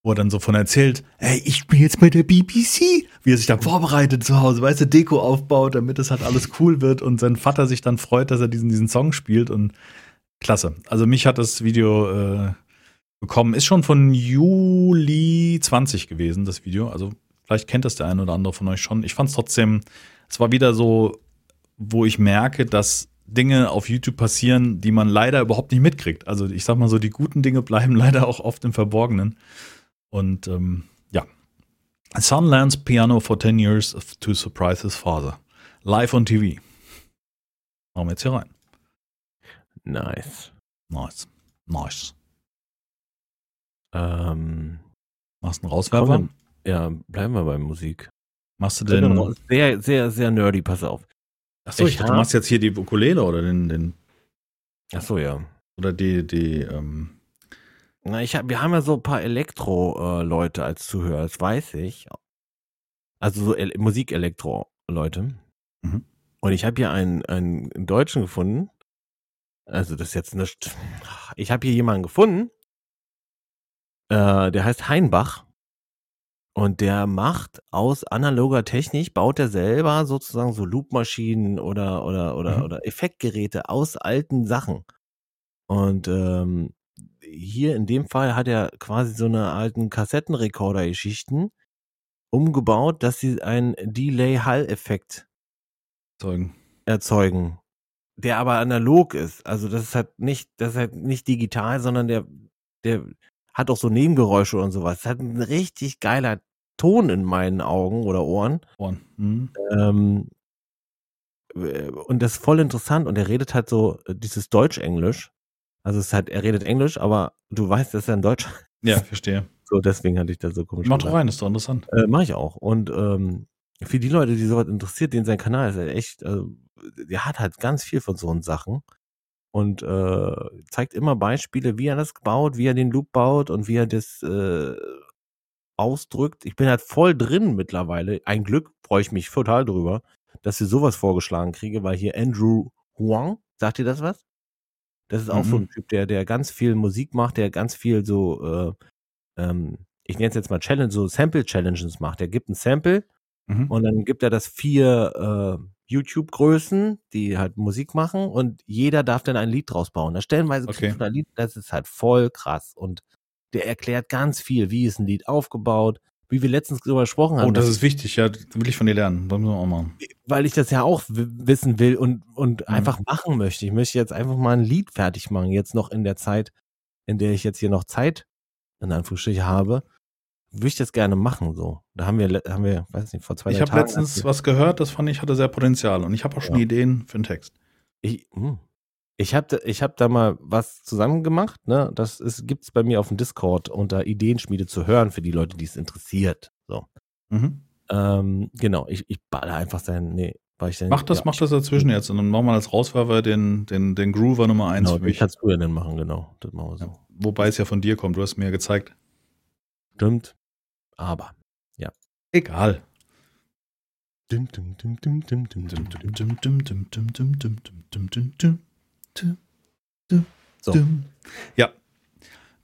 wo er dann so von erzählt, ey, ich bin jetzt bei der BBC, wie er sich dann vorbereitet zu Hause, weißt du, Deko aufbaut, damit das halt alles cool wird und sein Vater sich dann freut, dass er diesen, diesen Song spielt und klasse. Also mich hat das Video äh, bekommen, ist schon von Juli 20 gewesen, das Video, also vielleicht kennt das der eine oder andere von euch schon. Ich fand es trotzdem, es war wieder so, wo ich merke, dass Dinge auf YouTube passieren, die man leider überhaupt nicht mitkriegt. Also ich sag mal so, die guten Dinge bleiben leider auch oft im Verborgenen. Und ähm, ja. Son learns piano for 10 years to surprise his father. Live on TV. Machen wir jetzt hier rein. Nice. Nice. Nice. Ähm, Machst du einen Rauswerfer? Komm, ja, bleiben wir bei Musik. Machst du den. Sehr, sehr, sehr nerdy, pass auf. Achso, ich Ich dachte, du machst jetzt hier die Ukulele oder den, den Ach so, ja. oder die, die, ähm, Na, ich hab, wir haben ja so ein paar Elektro-Leute als Zuhörer, das weiß ich. Also so El Musik-Elektro-Leute. Mhm. Und ich habe hier einen, einen Deutschen gefunden. Also das ist jetzt nicht. Ich habe hier jemanden gefunden. Äh, der heißt Heinbach. Und der macht aus analoger Technik, baut er selber sozusagen so Loopmaschinen oder, oder, oder, Mhm. oder Effektgeräte aus alten Sachen. Und ähm, hier in dem Fall hat er quasi so eine alten Kassettenrekorder-Geschichten umgebaut, dass sie einen Delay-Hall-Effekt Zeugen. erzeugen, der aber analog ist. Also das ist halt nicht, das ist halt nicht digital, sondern der, der hat auch so Nebengeräusche und sowas. Das hat ein richtig geiler Ton in meinen Augen oder Ohren. Ohren. Mhm. Ähm, äh, und das ist voll interessant und er redet halt so äh, dieses Deutsch-Englisch. Also es ist halt, er redet Englisch, aber du weißt, dass er ein Deutsch. Ja, verstehe. So, deswegen hatte ich das so komisch. Mach doch rein, ist doch interessant. Äh, mach ich auch. Und ähm, für die Leute, die sowas interessiert, den sein Kanal ist halt echt, äh, der hat halt ganz viel von so Sachen und äh, zeigt immer Beispiele, wie er das baut, wie er den Loop baut und wie er das äh, ausdrückt. Ich bin halt voll drin mittlerweile. Ein Glück freue ich mich total drüber, dass ich sowas vorgeschlagen kriege, weil hier Andrew Huang, sagt ihr das was? Das ist auch so Mhm. ein Typ, der, der ganz viel Musik macht, der ganz viel so, äh, ähm, ich nenne es jetzt mal Challenge, so Sample-Challenges macht. Der gibt ein Sample Mhm. und dann gibt er das vier äh, YouTube-Größen, die halt Musik machen und jeder darf dann ein Lied draus bauen. Da stellenweise Okay. ein Lied, das ist halt voll krass und der erklärt ganz viel, wie ist ein Lied aufgebaut, wie wir letztens darüber gesprochen haben, Oh, das ist wichtig, ja, will ich von dir lernen. Das müssen wir auch machen. weil ich das ja auch wissen will und, und Mhm. einfach machen möchte. Ich möchte jetzt einfach mal ein Lied fertig machen, jetzt noch in der Zeit, in der ich jetzt hier noch Zeit, in Anführungsstrichen, habe, würde ich das gerne machen, so. Da haben wir, haben wir, weiß nicht, vor zwei, Ich drei habe Tagen. letztens was gehört, das fand ich hatte sehr Potenzial und ich habe auch schon Ja. Ideen für einen Text. ich, hm. Ich habe ich hab da mal was zusammen gemacht. Ne? Das gibt es bei mir auf dem Discord unter Ideenschmiede zu hören für die Leute, die es interessiert. So. Mhm. Ähm, genau, ich, ich baller einfach sein. Nee, war ich denn, Mach das, ja, mach das dazwischen jetzt und dann machen wir als Rauswerfer den, den, den Groover Nummer 1 Genau, für mich. kannst du ja dann machen, genau. Das machen wir so. Ja. Wobei es ja von dir kommt, du hast mir ja gezeigt. Stimmt. Aber. Egal. Dim, dim. So. Ja.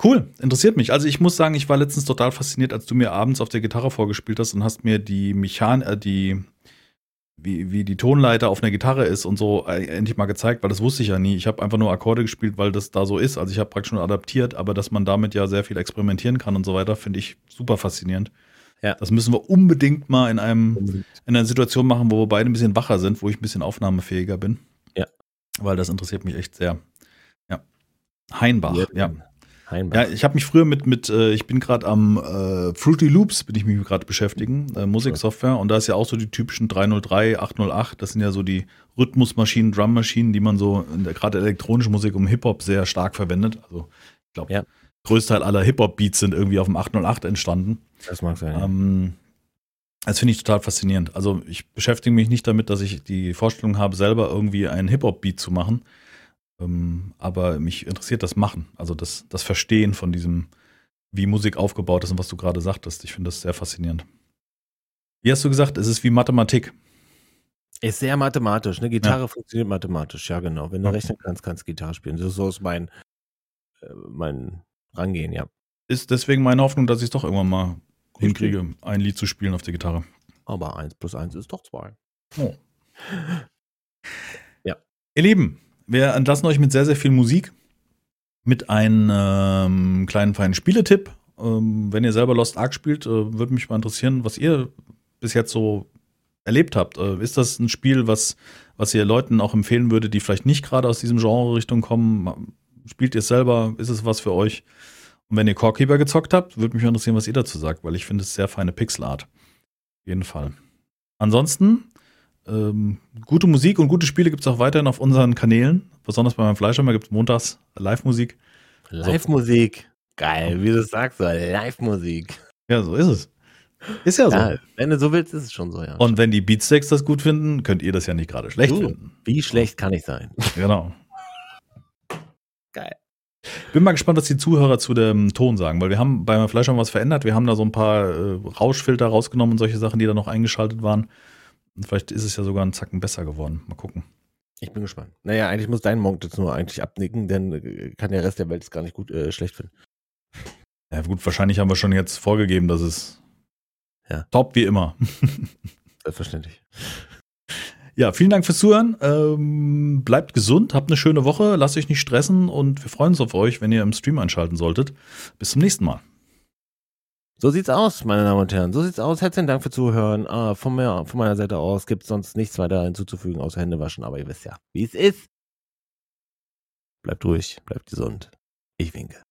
Cool, interessiert mich. Also ich muss sagen, ich war letztens total fasziniert, als du mir abends auf der Gitarre vorgespielt hast und hast mir die Mechan äh, die wie, wie die Tonleiter auf einer Gitarre ist und so äh, endlich mal gezeigt, weil das wusste ich ja nie. Ich habe einfach nur Akkorde gespielt, weil das da so ist. Also ich habe praktisch nur adaptiert, aber dass man damit ja sehr viel experimentieren kann und so weiter, finde ich super faszinierend. Ja. Das müssen wir unbedingt mal in einem Unbedingt. in einer Situation machen, wo wir beide ein bisschen wacher sind, wo ich ein bisschen aufnahmefähiger bin. Ja. Weil das interessiert mich echt sehr. Ja. Heinbach, ja. Heinbach. Ja, ich habe mich früher mit, mit äh, ich bin gerade am äh, Fruity Loops, bin ich mich gerade beschäftigen, äh, Musiksoftware. Und da ist ja auch so die typischen 303, 808, das sind ja so die Rhythmusmaschinen, Drummaschinen, die man so in der gerade elektronische Musik um Hip-Hop sehr stark verwendet. Also ich glaube, Ja. Größteil aller Hip-Hop-Beats sind irgendwie auf dem 808 entstanden. Das mag sein. Ähm, das finde ich total faszinierend. Also ich beschäftige mich nicht damit, dass ich die Vorstellung habe, selber irgendwie einen Hip-Hop-Beat zu machen. Ähm, aber mich interessiert das Machen, also das, das Verstehen von diesem, wie Musik aufgebaut ist und was du gerade sagtest. Ich finde das sehr faszinierend. Wie hast du gesagt, es ist wie Mathematik. Ist sehr mathematisch. Eine Gitarre funktioniert mathematisch, ja genau. Wenn du Okay. rechnen kannst, kannst du Gitarre spielen. So, so ist mein, äh, mein Rangehen, ja. Ist deswegen meine Hoffnung, dass ich es doch irgendwann mal hinkriege, ein Lied zu spielen auf der Gitarre. Aber eins plus eins ist doch zwei. Oh. Ihr Lieben, wir entlassen euch mit sehr, sehr viel Musik. Mit einem ähm, kleinen feinen Spieletipp. Ähm, wenn ihr selber Lost Ark spielt, äh, würde mich mal interessieren, was ihr bis jetzt so erlebt habt. Äh, ist das ein Spiel, was, was ihr Leuten auch empfehlen würdet, die vielleicht nicht gerade aus diesem Genre-Richtung kommen? Spielt ihr es selber? Ist es was für euch? Und wenn ihr Corekeeper gezockt habt, würde mich mal interessieren, was ihr dazu sagt, weil ich finde es sehr feine Pixelart. Auf jeden Fall. Ansonsten, ähm, gute Musik und gute Spiele gibt es auch weiterhin auf unseren Kanälen. Besonders bei meinem Fleischhammer gibt es montags Live-Musik. Live-Musik. Geil, wie du es sagst, so Live-Musik. Ja, so ist es. Ist ja so. Ja, wenn du so willst, ist es schon so, ja. Und wenn die Beatsteaks das gut finden, könnt ihr das ja nicht gerade schlecht Du. finden. wie schlecht kann ich sein? Genau. Geil. Bin mal gespannt, was die Zuhörer zu dem Ton sagen, weil wir haben bei meinem Fleischhammer was verändert. Wir haben da so ein paar äh, Rauschfilter rausgenommen und solche Sachen, die da noch eingeschaltet waren. Und vielleicht ist es ja sogar einen Zacken besser geworden. Mal gucken. Ich bin gespannt. Naja, eigentlich muss dein Monk jetzt nur eigentlich abnicken, denn äh, kann der Rest der Welt es gar nicht gut äh, schlecht finden. Ja, gut, wahrscheinlich haben wir schon jetzt vorgegeben, dass es Ja. top wie immer. Selbstverständlich. Ja, vielen Dank fürs Zuhören. Ähm, bleibt gesund, habt eine schöne Woche, lasst euch nicht stressen und wir freuen uns auf euch, wenn ihr im Stream einschalten solltet. Bis zum nächsten Mal. So sieht's aus, meine Damen und Herren. So sieht's aus. Herzlichen Dank für Zuhören. Ah, von, mir, von meiner Seite aus gibt's sonst nichts weiter hinzuzufügen, außer Hände waschen. Aber ihr wisst ja, wie es ist. Bleibt ruhig, bleibt gesund. Ich winke.